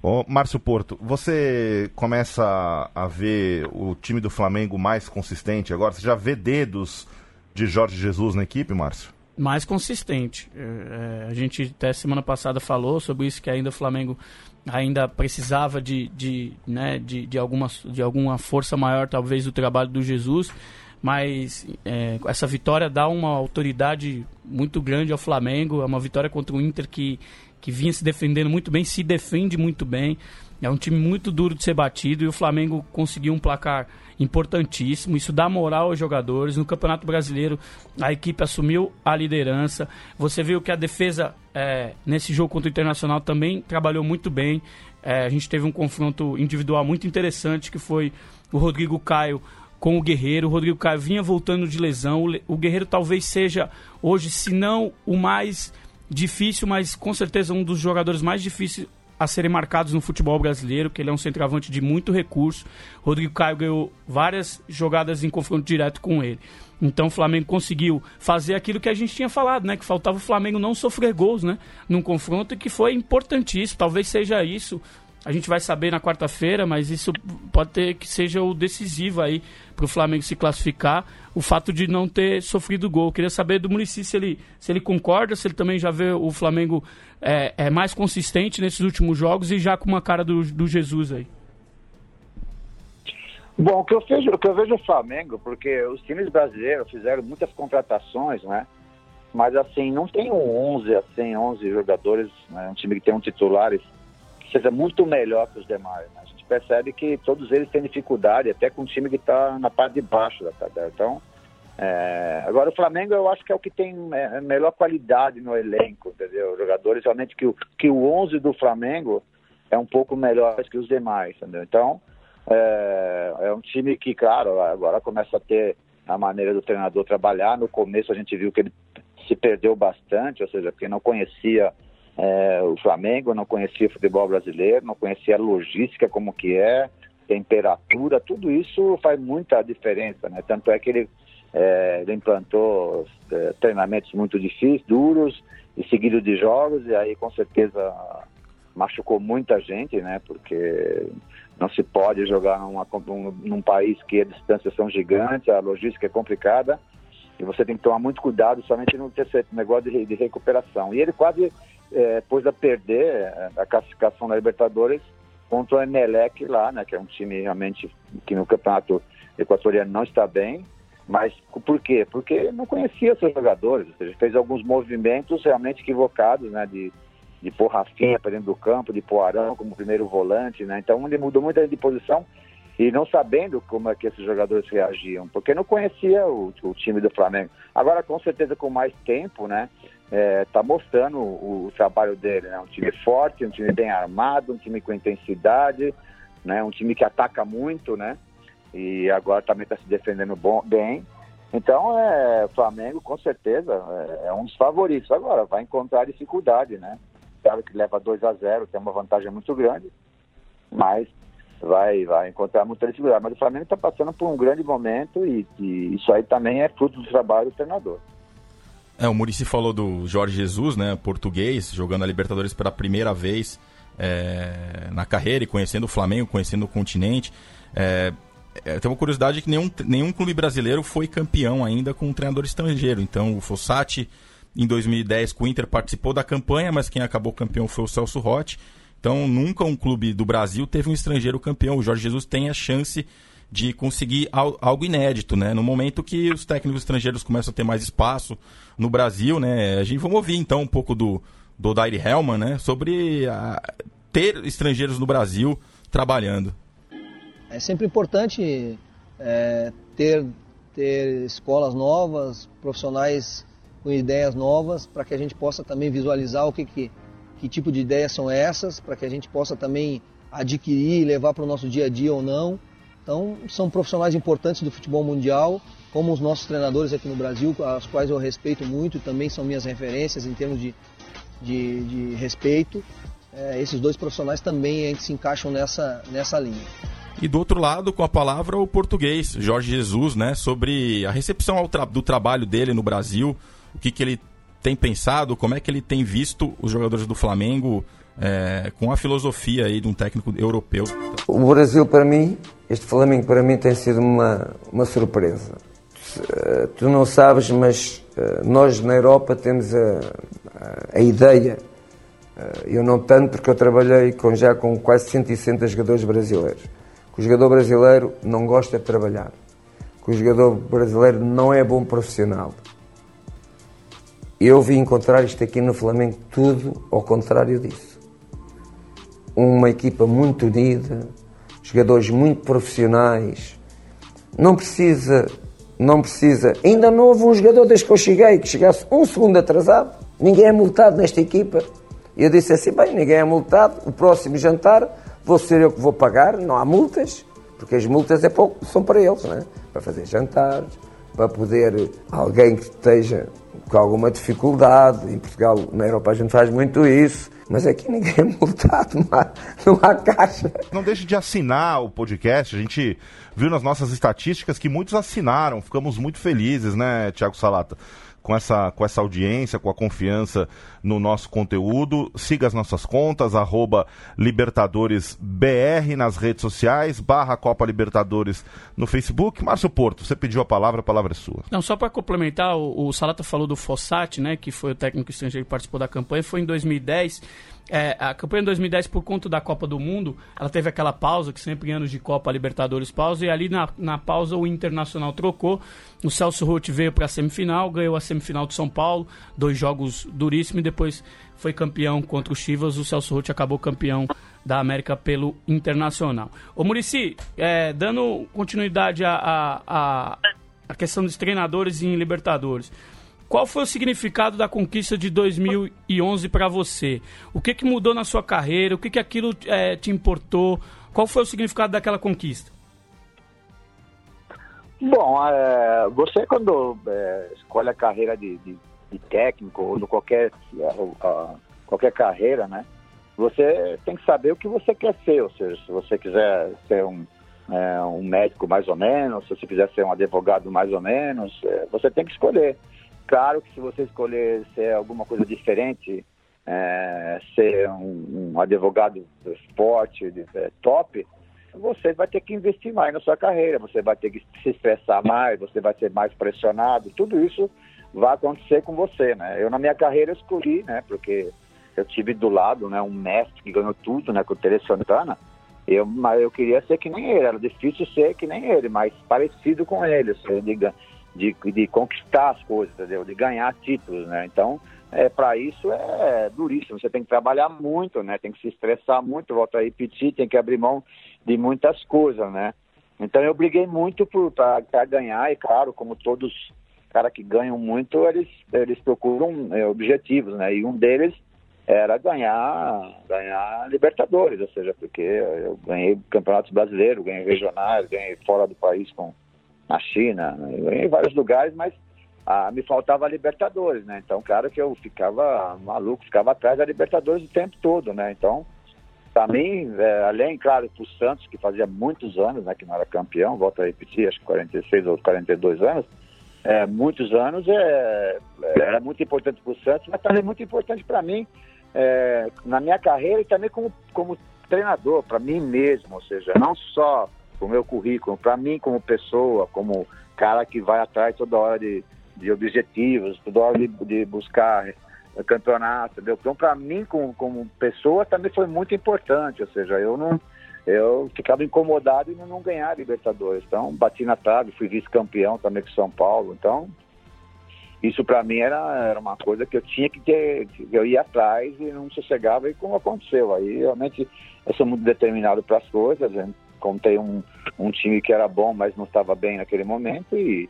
Ô, Márcio Porto, você começa a ver o time do Flamengo mais consistente agora? Você já vê dedos de Jorge Jesus na equipe, Márcio? Mais consistente. É, a gente até semana passada falou sobre isso, que ainda o Flamengo ainda precisava de, de, né, de, de, alguma, de alguma força maior, talvez, do trabalho do Jesus. Mas é, essa vitória dá uma autoridade muito grande ao Flamengo. É uma vitória contra o Inter que, que vinha se defendendo muito bem, se defende muito bem. É um time muito duro de ser batido e o Flamengo conseguiu um placar importantíssimo. Isso dá moral aos jogadores. No Campeonato Brasileiro, a equipe assumiu a liderança. Você viu que a defesa é, nesse jogo contra o Internacional também trabalhou muito bem. É, a gente teve um confronto individual muito interessante que foi o Rodrigo Caio com o Guerreiro. O Rodrigo Caio vinha voltando de lesão. O Guerreiro talvez seja hoje, se não o mais difícil, mas com certeza um dos jogadores mais difíceis a serem marcados no futebol brasileiro, que ele é um centroavante de muito recurso. Rodrigo Caio ganhou várias jogadas em confronto direto com ele. Então o Flamengo conseguiu fazer aquilo que a gente tinha falado, né? Que faltava o Flamengo não sofrer gols, né? Num confronto que foi importantíssimo. Talvez seja isso a gente vai saber na quarta-feira, mas isso pode ter que seja o decisivo aí para o Flamengo se classificar, o fato de não ter sofrido gol. Eu queria saber do Murici se ele, se ele concorda, se ele também já vê o Flamengo é, é mais consistente nesses últimos jogos e já com uma cara do, do Jesus aí. Bom, o que eu vejo, o que eu vejo é o Flamengo, porque os times brasileiros fizeram muitas contratações, né? Mas assim, não tem um 11, assim, 11 jogadores, né? um time que tem um titulares seja muito melhor que os demais. Né? A gente percebe que todos eles têm dificuldade, até com o time que está na parte de baixo da tabela. Então, é... agora o Flamengo eu acho que é o que tem é, melhor qualidade no elenco, entendeu? Jogadores realmente que o, que o 11 do Flamengo é um pouco melhor que os demais, entendeu? Então, é, é um time que, claro, agora começa a ter a maneira do treinador trabalhar. No começo a gente viu que ele se perdeu bastante, ou seja, porque não conhecia é, o Flamengo, não conhecia o futebol brasileiro, não conhecia a logística como que é, temperatura, tudo isso faz muita diferença, né? Tanto é que ele, é, ele implantou é, treinamentos muito difíceis, duros, e seguido de jogos, e aí com certeza machucou muita gente, né? Porque não se pode jogar numa, num, num país que as distâncias são gigantes, a logística é complicada, e você tem que tomar muito cuidado somente no terceiro negócio de, de recuperação. E ele quase é, pôs a perder é, a classificação da Libertadores contra o Emelec lá, né, que é um time realmente que no campeonato equatoriano não está bem, mas por quê? Porque não conhecia seus jogadores, ou seja, fez alguns movimentos realmente equivocados, né, de, de pôr Rafinha para dentro do campo, de pôr Arão como primeiro volante, né, então ele mudou muito de posição e não sabendo como é que esses jogadores reagiam, porque não conhecia o, o time do Flamengo. Agora, com certeza, com mais tempo, né, está é, tá mostrando o, o, trabalho dele, né? Um time forte, um time bem armado, um time com intensidade, né? Um time que ataca muito, né? E agora também está se defendendo bom, bem. Então, é, o Flamengo, com certeza, é, é, um dos favoritos. Agora, vai encontrar dificuldade, né? Claro que leva 2 a 0 tem uma vantagem muito grande, mas vai, vai encontrar muita dificuldade. Mas o Flamengo está passando por um grande momento e, e isso aí também é fruto do trabalho do treinador. É, o Murici falou do Jorge Jesus, né, português, jogando a Libertadores pela primeira vez é, na carreira e conhecendo o Flamengo, conhecendo o continente. É, é, tem uma curiosidade que nenhum, nenhum clube brasileiro foi campeão ainda com um treinador estrangeiro. Então o Fossati, em 2010, com o Inter, participou da campanha, mas quem acabou campeão foi o Celso Rotti. Então nunca um clube do Brasil teve um estrangeiro campeão. O Jorge Jesus tem a chance de conseguir algo inédito, né? No momento que os técnicos estrangeiros começam a ter mais espaço no Brasil, né? A gente vamos ouvir então um pouco do do Daire Hellman, né? Sobre a, ter estrangeiros no Brasil trabalhando. É sempre importante é, ter ter escolas novas, profissionais com ideias novas, para que a gente possa também visualizar o que, que, que tipo de ideias são essas, para que a gente possa também adquirir e levar para o nosso dia a dia ou não. Então, são profissionais importantes do futebol mundial, como os nossos treinadores aqui no Brasil, as quais eu respeito muito, também são minhas referências em termos de, de, de respeito. É, esses dois profissionais também a gente se encaixam nessa, nessa linha. E do outro lado, com a palavra, o português, Jorge Jesus, né, sobre a recepção tra do trabalho dele no Brasil, o que, que ele tem pensado, como é que ele tem visto os jogadores do Flamengo é, com a filosofia aí de um técnico europeu. O Brasil, para mim, este Flamengo, para mim, tem sido uma, uma surpresa. Uh, tu não sabes, mas uh, nós na Europa temos a, a, a ideia, uh, eu não tanto porque eu trabalhei com, já com quase 160 jogadores brasileiros, que o jogador brasileiro não gosta de trabalhar, que o jogador brasileiro não é bom profissional. Eu vim encontrar isto aqui no Flamengo tudo ao contrário disso uma equipa muito unida, jogadores muito profissionais. Não precisa, não precisa. Ainda não houve um jogador desde que eu cheguei que chegasse um segundo atrasado. Ninguém é multado nesta equipa. E eu disse assim: bem, ninguém é multado. O próximo jantar vou ser eu que vou pagar. Não há multas, porque as multas é pouco, são para eles, não é? Para fazer jantares, para poder alguém que esteja com alguma dificuldade. Em Portugal, na Europa, a gente faz muito isso mas aqui ninguém é multado, não há caixa. Não deixe de assinar o podcast. A gente viu nas nossas estatísticas que muitos assinaram. Ficamos muito felizes, né, Tiago Salata? Com essa, com essa audiência, com a confiança no nosso conteúdo. Siga as nossas contas, LibertadoresBR nas redes sociais, barra Copa Libertadores no Facebook. Márcio Porto, você pediu a palavra, a palavra é sua. Não, só para complementar, o, o Salata falou do Fossati, né, que foi o técnico estrangeiro que participou da campanha, foi em 2010 é, a campanha de 2010, por conta da Copa do Mundo, ela teve aquela pausa, que sempre em anos de Copa Libertadores pausa, e ali na, na pausa o Internacional trocou. O Celso Roth veio para a semifinal, ganhou a semifinal de São Paulo, dois jogos duríssimos, e depois foi campeão contra o Chivas. O Celso Roth acabou campeão da América pelo Internacional. Ô Murici, é, dando continuidade à a, a, a, questão dos treinadores em Libertadores. Qual foi o significado da conquista de 2011 para você? O que, que mudou na sua carreira? O que, que aquilo é, te importou? Qual foi o significado daquela conquista? Bom, é, você quando é, escolhe a carreira de, de, de técnico ou qualquer, qualquer carreira, né? Você tem que saber o que você quer ser, ou seja, se você quiser ser um, é, um médico mais ou menos, se você quiser ser um advogado mais ou menos, é, você tem que escolher. Claro que se você escolher ser alguma coisa diferente, é, ser um, um, advogado forte, de, é, top, você vai ter que investir mais na sua carreira, você vai ter que se estressar mais, você vai ser mais pressionado, tudo isso vai acontecer com você, né? Eu na minha carreira escolhi, né? Porque eu tive do lado, né? Um mestre que ganhou tudo, né? Com o Tere Santana. Eu, mas eu queria ser que nem ele, era difícil ser que nem ele, mas parecido com ele, se diga de, de conquistar as coisas, entendeu? De ganhar títulos, né? Então, é, para isso é duríssimo. Você tem que trabalhar muito, né? Tem que se estressar muito, volta a repetir, tem que abrir mão de muitas coisas, né? Então eu briguei muito para ganhar e claro, como todos caras que ganham muito, eles eles procuram é, objetivos, né? E um deles era ganhar ganhar Libertadores, ou seja, porque eu ganhei campeonatos brasileiros, ganhei regionais, ganhei fora do país com na China, em vários lugares, mas ah, me faltava a Libertadores, né? Então, claro que eu ficava maluco, ficava atrás da Libertadores o tempo todo, né? Então, para mim, é, além, claro, para o Santos, que fazia muitos anos, né, que não era campeão, volto a repetir, acho que 46 ou 42 anos, é, muitos anos, é, é era muito importante para o Santos, mas também muito importante para mim, é, na minha carreira e também como, como treinador, para mim mesmo, ou seja, não só o meu currículo, para mim como pessoa, como cara que vai atrás toda hora de, de objetivos, toda hora de, de buscar campeonato, entendeu? Então, para mim, como, como pessoa, também foi muito importante. Ou seja, eu não eu ficava incomodado em não ganhar a Libertadores. Então, bati na trave, fui vice-campeão também com São Paulo. Então, isso para mim era, era uma coisa que eu tinha que ter, eu ia atrás e não sossegava, e como aconteceu. Aí, realmente, eu sou muito determinado para as coisas. Né? Contei um, um time que era bom, mas não estava bem naquele momento, e,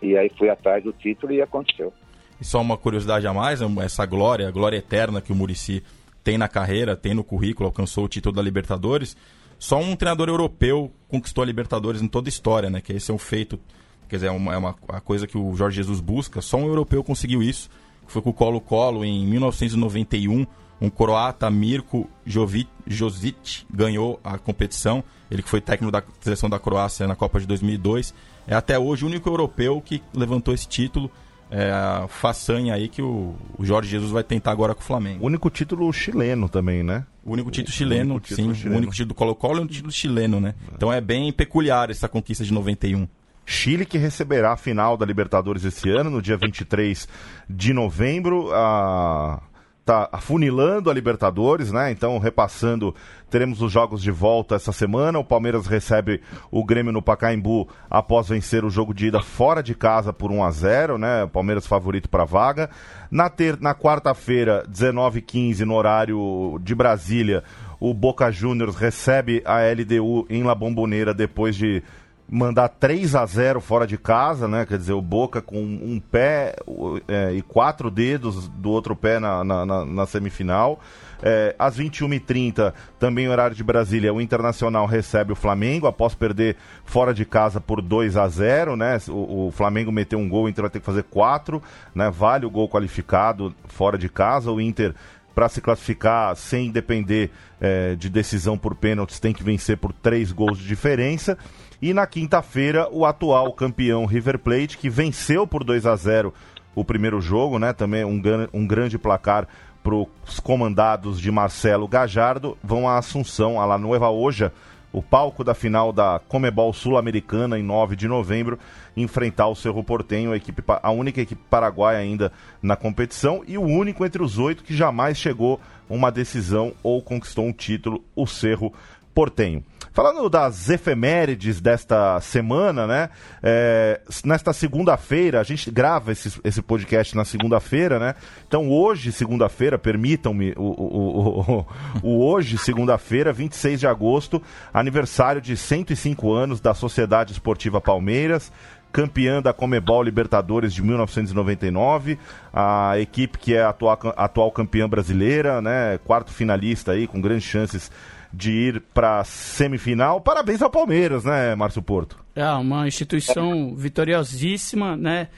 e aí fui atrás do título e aconteceu. E só uma curiosidade a mais, essa glória, a glória eterna que o Murici tem na carreira, tem no currículo, alcançou o título da Libertadores. Só um treinador europeu conquistou a Libertadores em toda a história, né? Que esse é um feito, quer dizer, é uma, é uma coisa que o Jorge Jesus busca. Só um europeu conseguiu isso. Foi com o Colo-Colo em 1991. Um croata, Mirko Jovic, Josic, ganhou a competição. Ele que foi técnico da seleção da Croácia na Copa de 2002. É até hoje o único europeu que levantou esse título é, a façanha aí que o, o, Jorge Jesus vai tentar agora com o Flamengo. O único título chileno também, né? O único título o chileno, único título sim. Chileno. O único título do Colo-Colo é um título chileno, né? É. Então é bem peculiar essa conquista de 91. Chile que receberá a final da Libertadores esse ano, no dia 23 de novembro. A tá afunilando a Libertadores, né? Então, repassando, teremos os jogos de volta essa semana. O Palmeiras recebe o Grêmio no Pacaembu após vencer o jogo de ida fora de casa por 1 a 0, né? O Palmeiras favorito para vaga. Na, ter... na quarta-feira, 19h15, no horário de Brasília, o Boca Juniors recebe a LDU em La Bombonera depois de mandar 3 a 0 fora de casa, né? Quer dizer, o Boca com um pé é, e quatro dedos do outro pé na, na, na, na semifinal. É, às 21h30, também horário de Brasília, o Internacional recebe o Flamengo após perder fora de casa por 2 a 0 né? O, o Flamengo meteu um gol, o Inter vai ter que fazer quatro, né? Vale o gol qualificado fora de casa. O Inter para se classificar sem depender é, de decisão por pênaltis, tem que vencer por três gols de diferença. E na quinta-feira, o atual campeão River Plate, que venceu por 2 a 0 o primeiro jogo, né? Também um, um grande placar para os comandados de Marcelo Gajardo, vão à Assunção, a La Nueva Oja, o palco da final da Comebol Sul-Americana em 9 de novembro, enfrentar o Cerro Portenho, a, equipe, a única equipe paraguaia ainda na competição e o único entre os oito que jamais chegou uma decisão ou conquistou um título, o Cerro Portenho. Falando das efemérides desta semana, né? É, nesta segunda-feira, a gente grava esse, esse podcast na segunda-feira, né? Então hoje, segunda-feira, permitam-me o, o, o, o, hoje, segunda-feira, 26 de agosto, aniversário de 105 anos da Sociedade Esportiva Palmeiras campeã da Comebol Libertadores de 1999, a equipe que é a atual, atual campeã brasileira, né, quarto finalista aí, com grandes chances de ir para semifinal. Parabéns ao Palmeiras, né, Márcio Porto? É uma instituição vitoriosíssima, né?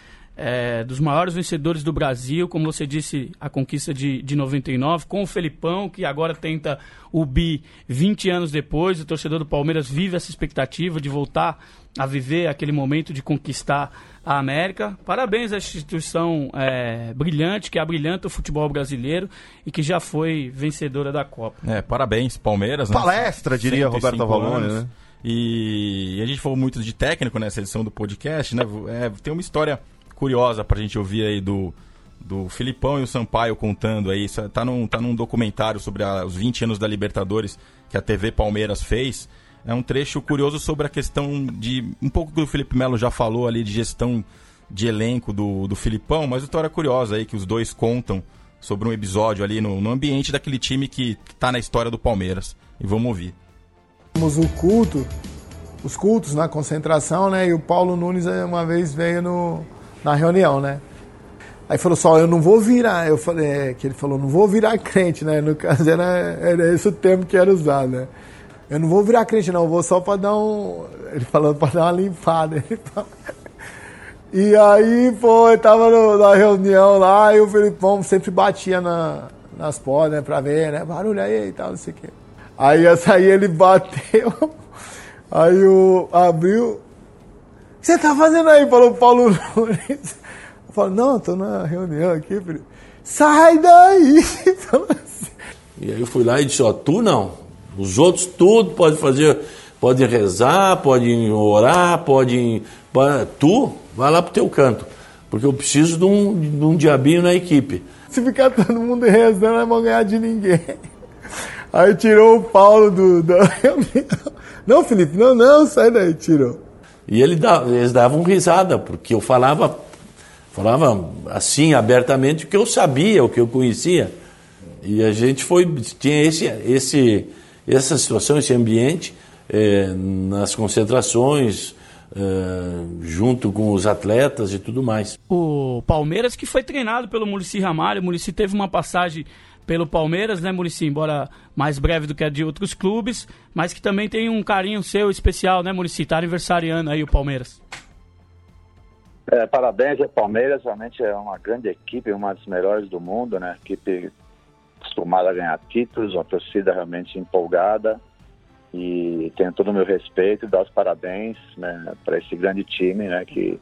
É, dos maiores vencedores do Brasil, como você disse, a conquista de, de 99, com o Felipão, que agora tenta o bi 20 anos depois. O torcedor do Palmeiras vive essa expectativa de voltar a viver aquele momento de conquistar a América. Parabéns à instituição é, brilhante, que abrilhanta o futebol brasileiro e que já foi vencedora da Copa. É, parabéns, Palmeiras. Né? Palestra, diria Roberto Avalone, né? E, e, a gente falou muito de técnico nessa edição do podcast, né? É, tem uma história curiosa pra gente ouvir aí do, do Filipão e o Sampaio contando aí. Isso tá num, tá num documentário sobre a, os 20 anos da Libertadores que a TV Palmeiras fez. É um trecho curioso sobre a questão de. Um pouco que o Felipe Melo já falou ali de gestão de elenco do, do Filipão, mas história curiosa aí que os dois contam sobre um episódio ali no, no ambiente daquele time que está na história do Palmeiras. E vamos ouvir. Temos o culto, os cultos na concentração, né? E o Paulo Nunes eh, uma vez veio no, na reunião, né? Aí falou só, eu não vou virar. Eu falei, é, que ele falou, não vou virar crente, né? No caso era, era esse o termo que era usado, né? Eu não vou virar crente, não, eu vou só para dar um. Ele falando para dar uma limpada. E aí, pô, eu tava no, na reunião lá e o Felipão sempre batia na, nas portas, né, pra ver, né? Barulho aí e tal, não sei o quê. Aí essa aí ele bateu, aí o abriu. O que você tá fazendo aí? Falou o Paulo Nunes. Eu falo, não, tô na reunião aqui, filho. Sai daí! E aí eu fui lá e disse, ó, tu não. Os outros tudo pode fazer Pode rezar, pode orar, pode. Tu, vai lá pro teu canto. Porque eu preciso de um, de um diabinho na equipe. Se ficar todo mundo rezando, não vão ganhar de ninguém. Aí tirou o Paulo do. do... Não, Felipe, não, não, sai daí, tirou. E ele dava, eles davam risada, porque eu falava, falava assim abertamente o que eu sabia, o que eu conhecia. E a gente foi, tinha esse, esse, essa situação, esse ambiente é, nas concentrações, é, junto com os atletas e tudo mais. O Palmeiras que foi treinado pelo Murici Ramalho, o Murici teve uma passagem pelo Palmeiras, né, Murici? Embora mais breve do que a de outros clubes, mas que também tem um carinho seu especial, né, Murici? Tá aniversariando aí o Palmeiras. É, parabéns ao Palmeiras, realmente é uma grande equipe, uma das melhores do mundo, né? Equipe acostumada a ganhar títulos, uma torcida realmente empolgada e tenho todo o meu respeito e dar os parabéns né, para esse grande time, né? Que,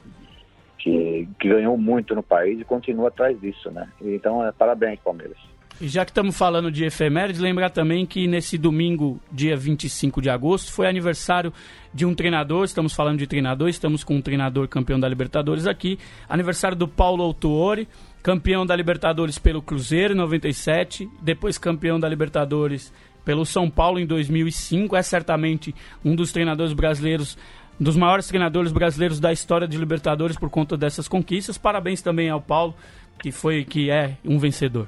que, que ganhou muito no país e continua atrás disso, né? Então, é, parabéns, Palmeiras. E já que estamos falando de efemérides, lembrar também que nesse domingo, dia 25 de agosto, foi aniversário de um treinador. Estamos falando de treinador, estamos com um treinador campeão da Libertadores aqui. Aniversário do Paulo Autuori, campeão da Libertadores pelo Cruzeiro em 97, depois campeão da Libertadores pelo São Paulo em 2005. É certamente um dos treinadores brasileiros dos maiores treinadores brasileiros da história de Libertadores por conta dessas conquistas. Parabéns também ao Paulo, que foi que é um vencedor.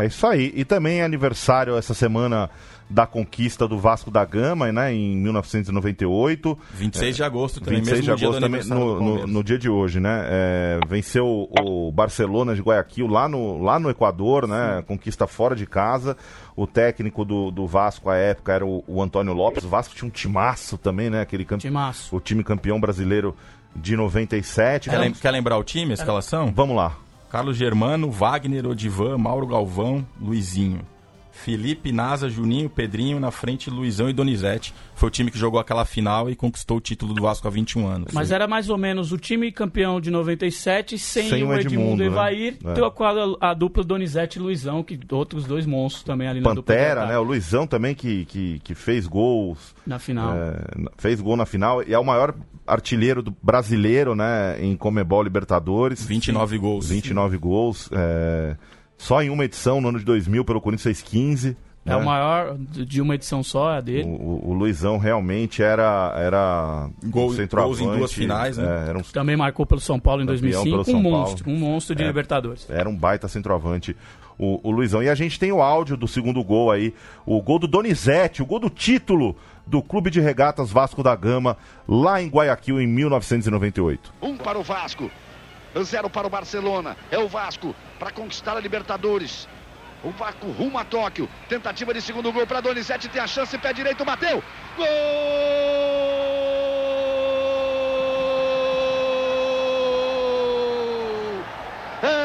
É isso aí. E também é aniversário essa semana da conquista do Vasco da Gama, né, em 1998. 26 de agosto também, 26 de agosto também, no, no, no, dia de hoje, né? É, venceu o Barcelona de Guayaquil lá no, lá no Equador, né? Sim. Conquista fora de casa. O técnico do, do Vasco à época era o, o Antônio Lopes. O Vasco tinha um timaço também, né? Aquele campe... timaço. O time campeão brasileiro de 97. Quer, quer lembrar o time, a escalação? Vamos lá. Carlos Germano, Wagner, Odivan, Mauro Galvão, Luizinho. Felipe, Nasa, Juninho, Pedrinho, na frente Luizão e Donizete. Foi o time que jogou aquela final e conquistou o título do Vasco há 21 anos. Mas era mais ou menos o time campeão de 97 sem, sem o Edmundo, Edmundo Evair, né? trocou a, a, dupla Donizete e Luizão, que outros dois monstros também ali na Pantera, né? O Luizão também que, que, que fez gols. Na final. É, fez gol na final e é o maior artilheiro do brasileiro, né? Em Comebol Libertadores. 29 Sim. gols. 29 Sim. gols. É... Só em uma edição, no ano de 2000, pelo Corinthians fez 15. É né? o maior de uma edição só, é a dele. O, o, Luizão realmente era, era Gol, gols em duas finais, né? É, um... Também marcou pelo São Paulo em 2005, um monstro, um monstro de é, Libertadores. Era um baita centroavante o, o Luizão. E a gente tem o áudio do segundo gol aí, o gol do Donizete, o gol do título do Clube de Regatas Vasco da Gama, lá em Guayaquil, em 1998. Um para o Vasco, zero para o Barcelona. É o Vasco para conquistar a Libertadores. O Vasco rumo a Tóquio. Tentativa de segundo gol para Donizete. Tem a chance, pé direito, bateu. Gol! É...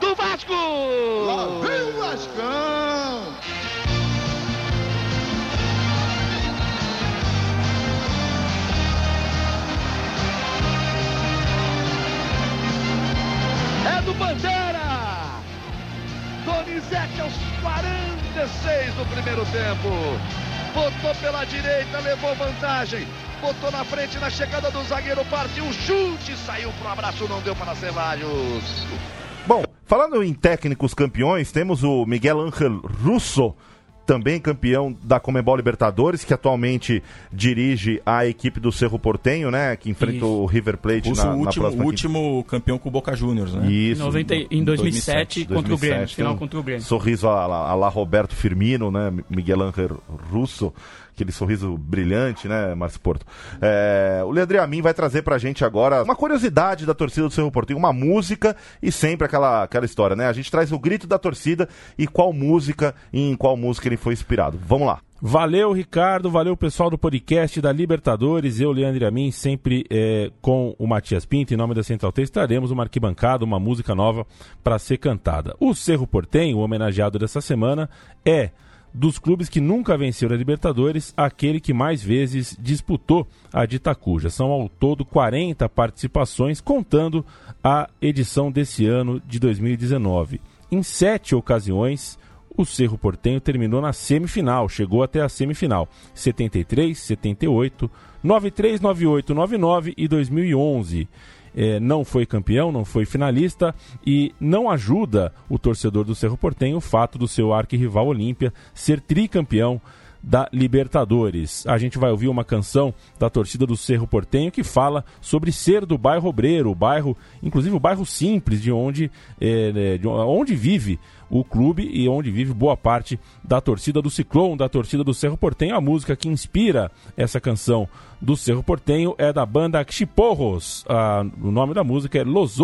Do Vasco! Lá vem o Vascão! Bandeira! Donizete aos 46 do primeiro tempo. Botou pela direita, levou vantagem. Botou na frente na chegada do zagueiro, partiu o chute, saiu pro abraço, não deu para Cevalhos. Bom, falando em técnicos campeões, temos o Miguel Ángel Russo também campeão da Comebol Libertadores, que atualmente dirige a equipe do Cerro Portenho, né? Que enfrenta Isso. o River Plate Russo, na, o último, próxima o último campeão com o Boca Juniors, né? Isso. 90, em 2007, 2007 contra 2007, o Grêmio, final contra o Grêmio. Sorriso a, a, a lá Roberto Firmino, né? Miguel Ángel Russo aquele sorriso brilhante, né, Márcio Porto? É, o Leandro Amin vai trazer pra gente agora uma curiosidade da torcida do Cerro Porto, uma música e sempre aquela, aquela história, né? A gente traz o grito da torcida e qual música e em qual música ele foi inspirado. Vamos lá. Valeu, Ricardo. Valeu, pessoal do podcast da Libertadores. Eu, Leandro Amin, sempre é, com o Matias Pinto, em nome da Central T, estaremos uma arquibancada, uma música nova para ser cantada. O Cerro Portenho, o homenageado dessa semana, é dos clubes que nunca venceram a Libertadores, aquele que mais vezes disputou a de Itacuja. São ao todo 40 participações, contando a edição desse ano de 2019. Em sete ocasiões, o Cerro Portenho terminou na semifinal, chegou até a semifinal. 73, 78, 93, 98, 99 e 2011. É, não foi campeão, não foi finalista e não ajuda o torcedor do Cerro Portenho o fato do seu arquirrival Olímpia ser tricampeão da Libertadores. A gente vai ouvir uma canção da torcida do Cerro Portenho que fala sobre ser do bairro Obreiro, o bairro, inclusive o bairro simples de onde, é, de onde vive o clube e onde vive boa parte da torcida do Ciclone, da torcida do Cerro Portenho. A música que inspira essa canção do Cerro Portenho é da banda Chiporros. Ah, o nome da música é Los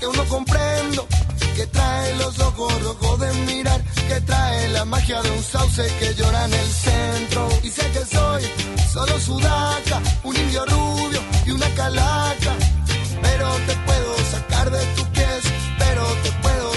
que aún no comprendo, que trae los ojos rojos de mirar, que trae la magia de un sauce que llora en el centro. Y sé que soy solo sudaca, un indio rubio y una calaca, pero te puedo sacar de tus pies, pero te puedo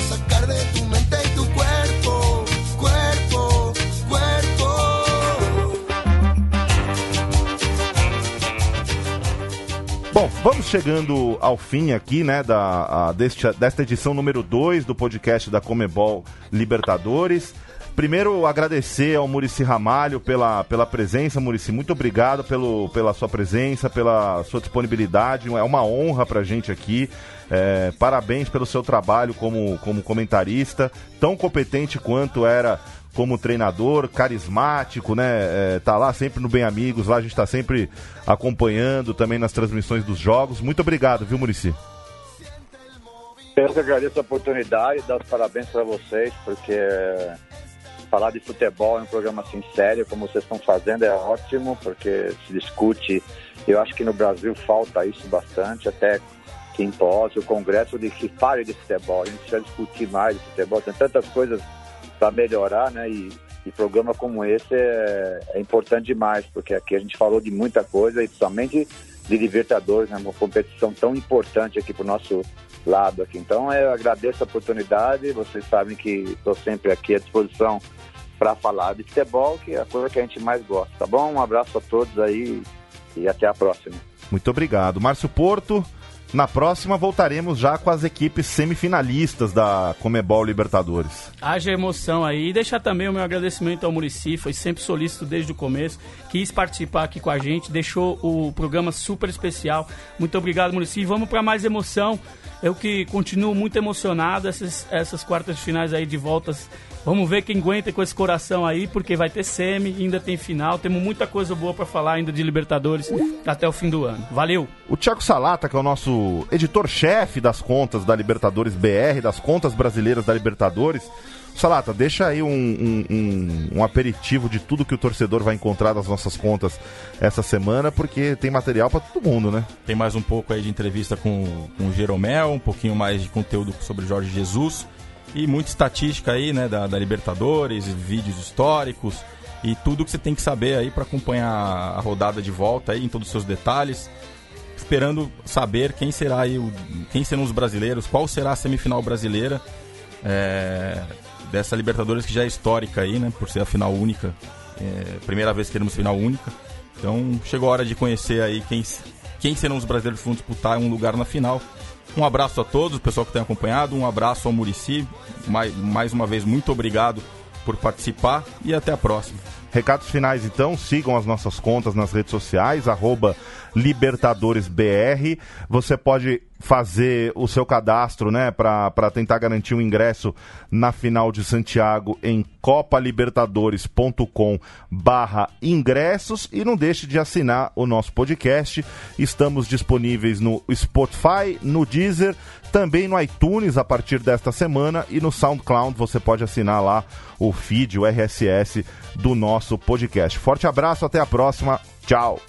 Roxos. chegando ao fim aqui, né, da, a, deste, desta edição número 2 do podcast da Comebol Libertadores. Primeiro, agradecer ao Murici Ramalho pela, pela presença. Murici, muito obrigado pelo, pela sua presença, pela sua disponibilidade. É uma honra pra gente aqui. É, parabéns pelo seu trabalho como, como comentarista, tão competente quanto era como treinador, carismático, né? É, tá lá sempre no Bem Amigos, lá a gente tá sempre acompanhando também nas transmissões dos jogos. Muito obrigado, viu, Murici? Eu que agradeço a oportunidade dar os parabéns para vocês, porque falar de futebol em um programa assim sério, como vocês estão fazendo, é ótimo, porque se discute. Eu acho que no Brasil falta isso bastante, até que impose o Congresso de que fale de futebol. A gente precisa discutir mais de futebol. Tem tantas coisas para melhorar, né? E, e programa como esse é, é, importante demais, porque aqui a gente falou de muita coisa e somente de Libertadores, né? Uma competição tão importante aqui para o nosso lado aqui. Então eu agradeço a oportunidade, vocês sabem que estou sempre aqui à disposição para falar de futebol, que é a coisa que a gente mais gosta, tá bom? Um abraço a todos aí e até a próxima. Muito obrigado. Márcio Porto, na próxima voltaremos já com as equipes semifinalistas da Comebol Libertadores. Haja emoção aí. E deixar também o meu agradecimento ao Murici, foi sempre solícito desde o começo, quis participar aqui com a gente, deixou o programa super especial. Muito obrigado, Murici. Vamos para mais emoção. Eu que continuo muito emocionado essas, essas quartas de finais aí de voltas Vamos ver quem aguenta com esse coração aí, porque vai ter semi, ainda tem final. Temos muita coisa boa para falar ainda de Libertadores até o fim do ano. Valeu! O Thiago Salata, que é o nosso editor-chefe das contas da Libertadores BR, das contas brasileiras da Libertadores. Salata, deixa aí um, um, um, um, aperitivo de tudo que o torcedor vai encontrar nas nossas contas essa semana, porque tem material para todo mundo, né? Tem mais um pouco aí de entrevista com, com o Jeromel, um pouquinho mais de conteúdo sobre Jorge Jesus e muita estatística aí, né, da, da Libertadores, vídeos históricos e tudo que você tem que saber aí para acompanhar a rodada de volta aí em todos os seus detalhes. Esperando saber quem será aí o, quem serão os brasileiros, qual será a semifinal brasileira é, dessa Libertadores que já é histórica aí, né, por ser a final única, é, primeira vez que teremos final única. Então chegou a hora de conhecer aí quem, quem serão os brasileiros que vão disputar um lugar na final. Um abraço a todos, o pessoal que tem acompanhado, um abraço ao Murici. Mais, mais uma vez, muito obrigado por participar e até a próxima. Recados finais, então, sigam as nossas contas nas redes sociais, arroba Libertadores BR. Você pode fazer o seu cadastro, né, para tentar garantir um ingresso na final de Santiago em copalibertadores.com barra ingressos e não deixe de assinar o nosso podcast. Estamos disponíveis no Spotify, no Deezer, também no iTunes a partir desta semana e no SoundCloud você pode assinar lá o feed, o RSS do nosso podcast. Forte abraço, até a próxima. Tchau.